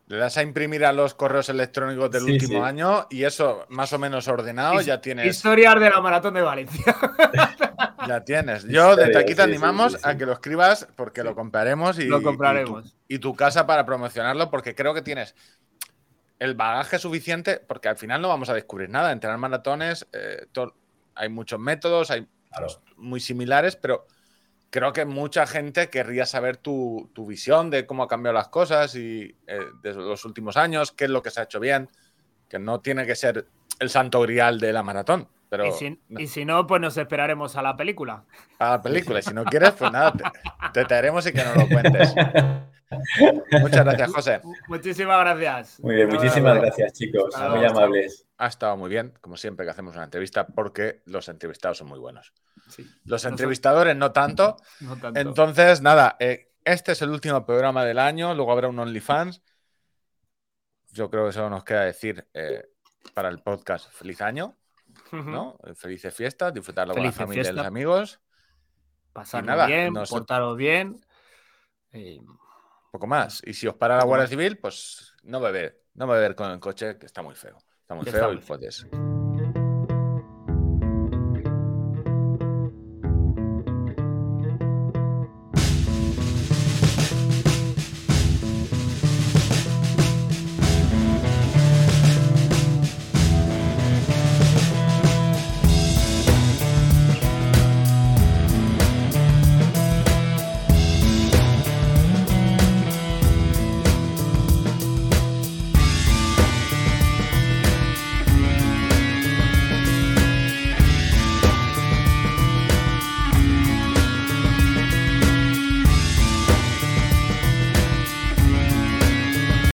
le das a imprimir a los correos electrónicos del último año y eso más o menos ordenado ya tienes. Historias de la maratón de Valencia. [laughs] ya tienes. [laughs] Yo desde aquí te animamos a que lo escribas porque lo compraremos y, lo compraremos. Y tu, casa para promocionarlo porque creo que tienes el bagaje suficiente porque al final no vamos a descubrir nada. Entrenar maratones, eh, hay muchos métodos, hay muy similares, pero creo que mucha gente querría saber tu, visión de cómo han cambiado las cosas y eh, de los últimos años, qué es lo que se ha hecho bien, que no tiene que ser el santo grial de la maratón. Pero, y, si, no. pues nos esperaremos a la película. A la película, y si no quieres, pues nada, te, traeremos y que nos lo cuentes. [laughs] Muchas gracias, José. Muchísimas gracias. Muy bien, muchísimas gracias, chicos. Muy amables. Ha estado muy bien, como siempre que hacemos una entrevista, porque los entrevistados son muy buenos. Los entrevistadores no tanto. Entonces, nada, eh, este es el último programa del año, luego habrá un OnlyFans. Yo creo que solo nos queda decir eh, para el podcast feliz año, ¿no? Felices fiestas, disfrutarlo con la familia y los amigos. Pasarlo bien, portaros bien. Poco más. Y si os para la Guardia Civil, pues no beber. No beber con el coche, que está muy feo. Está muy feo y.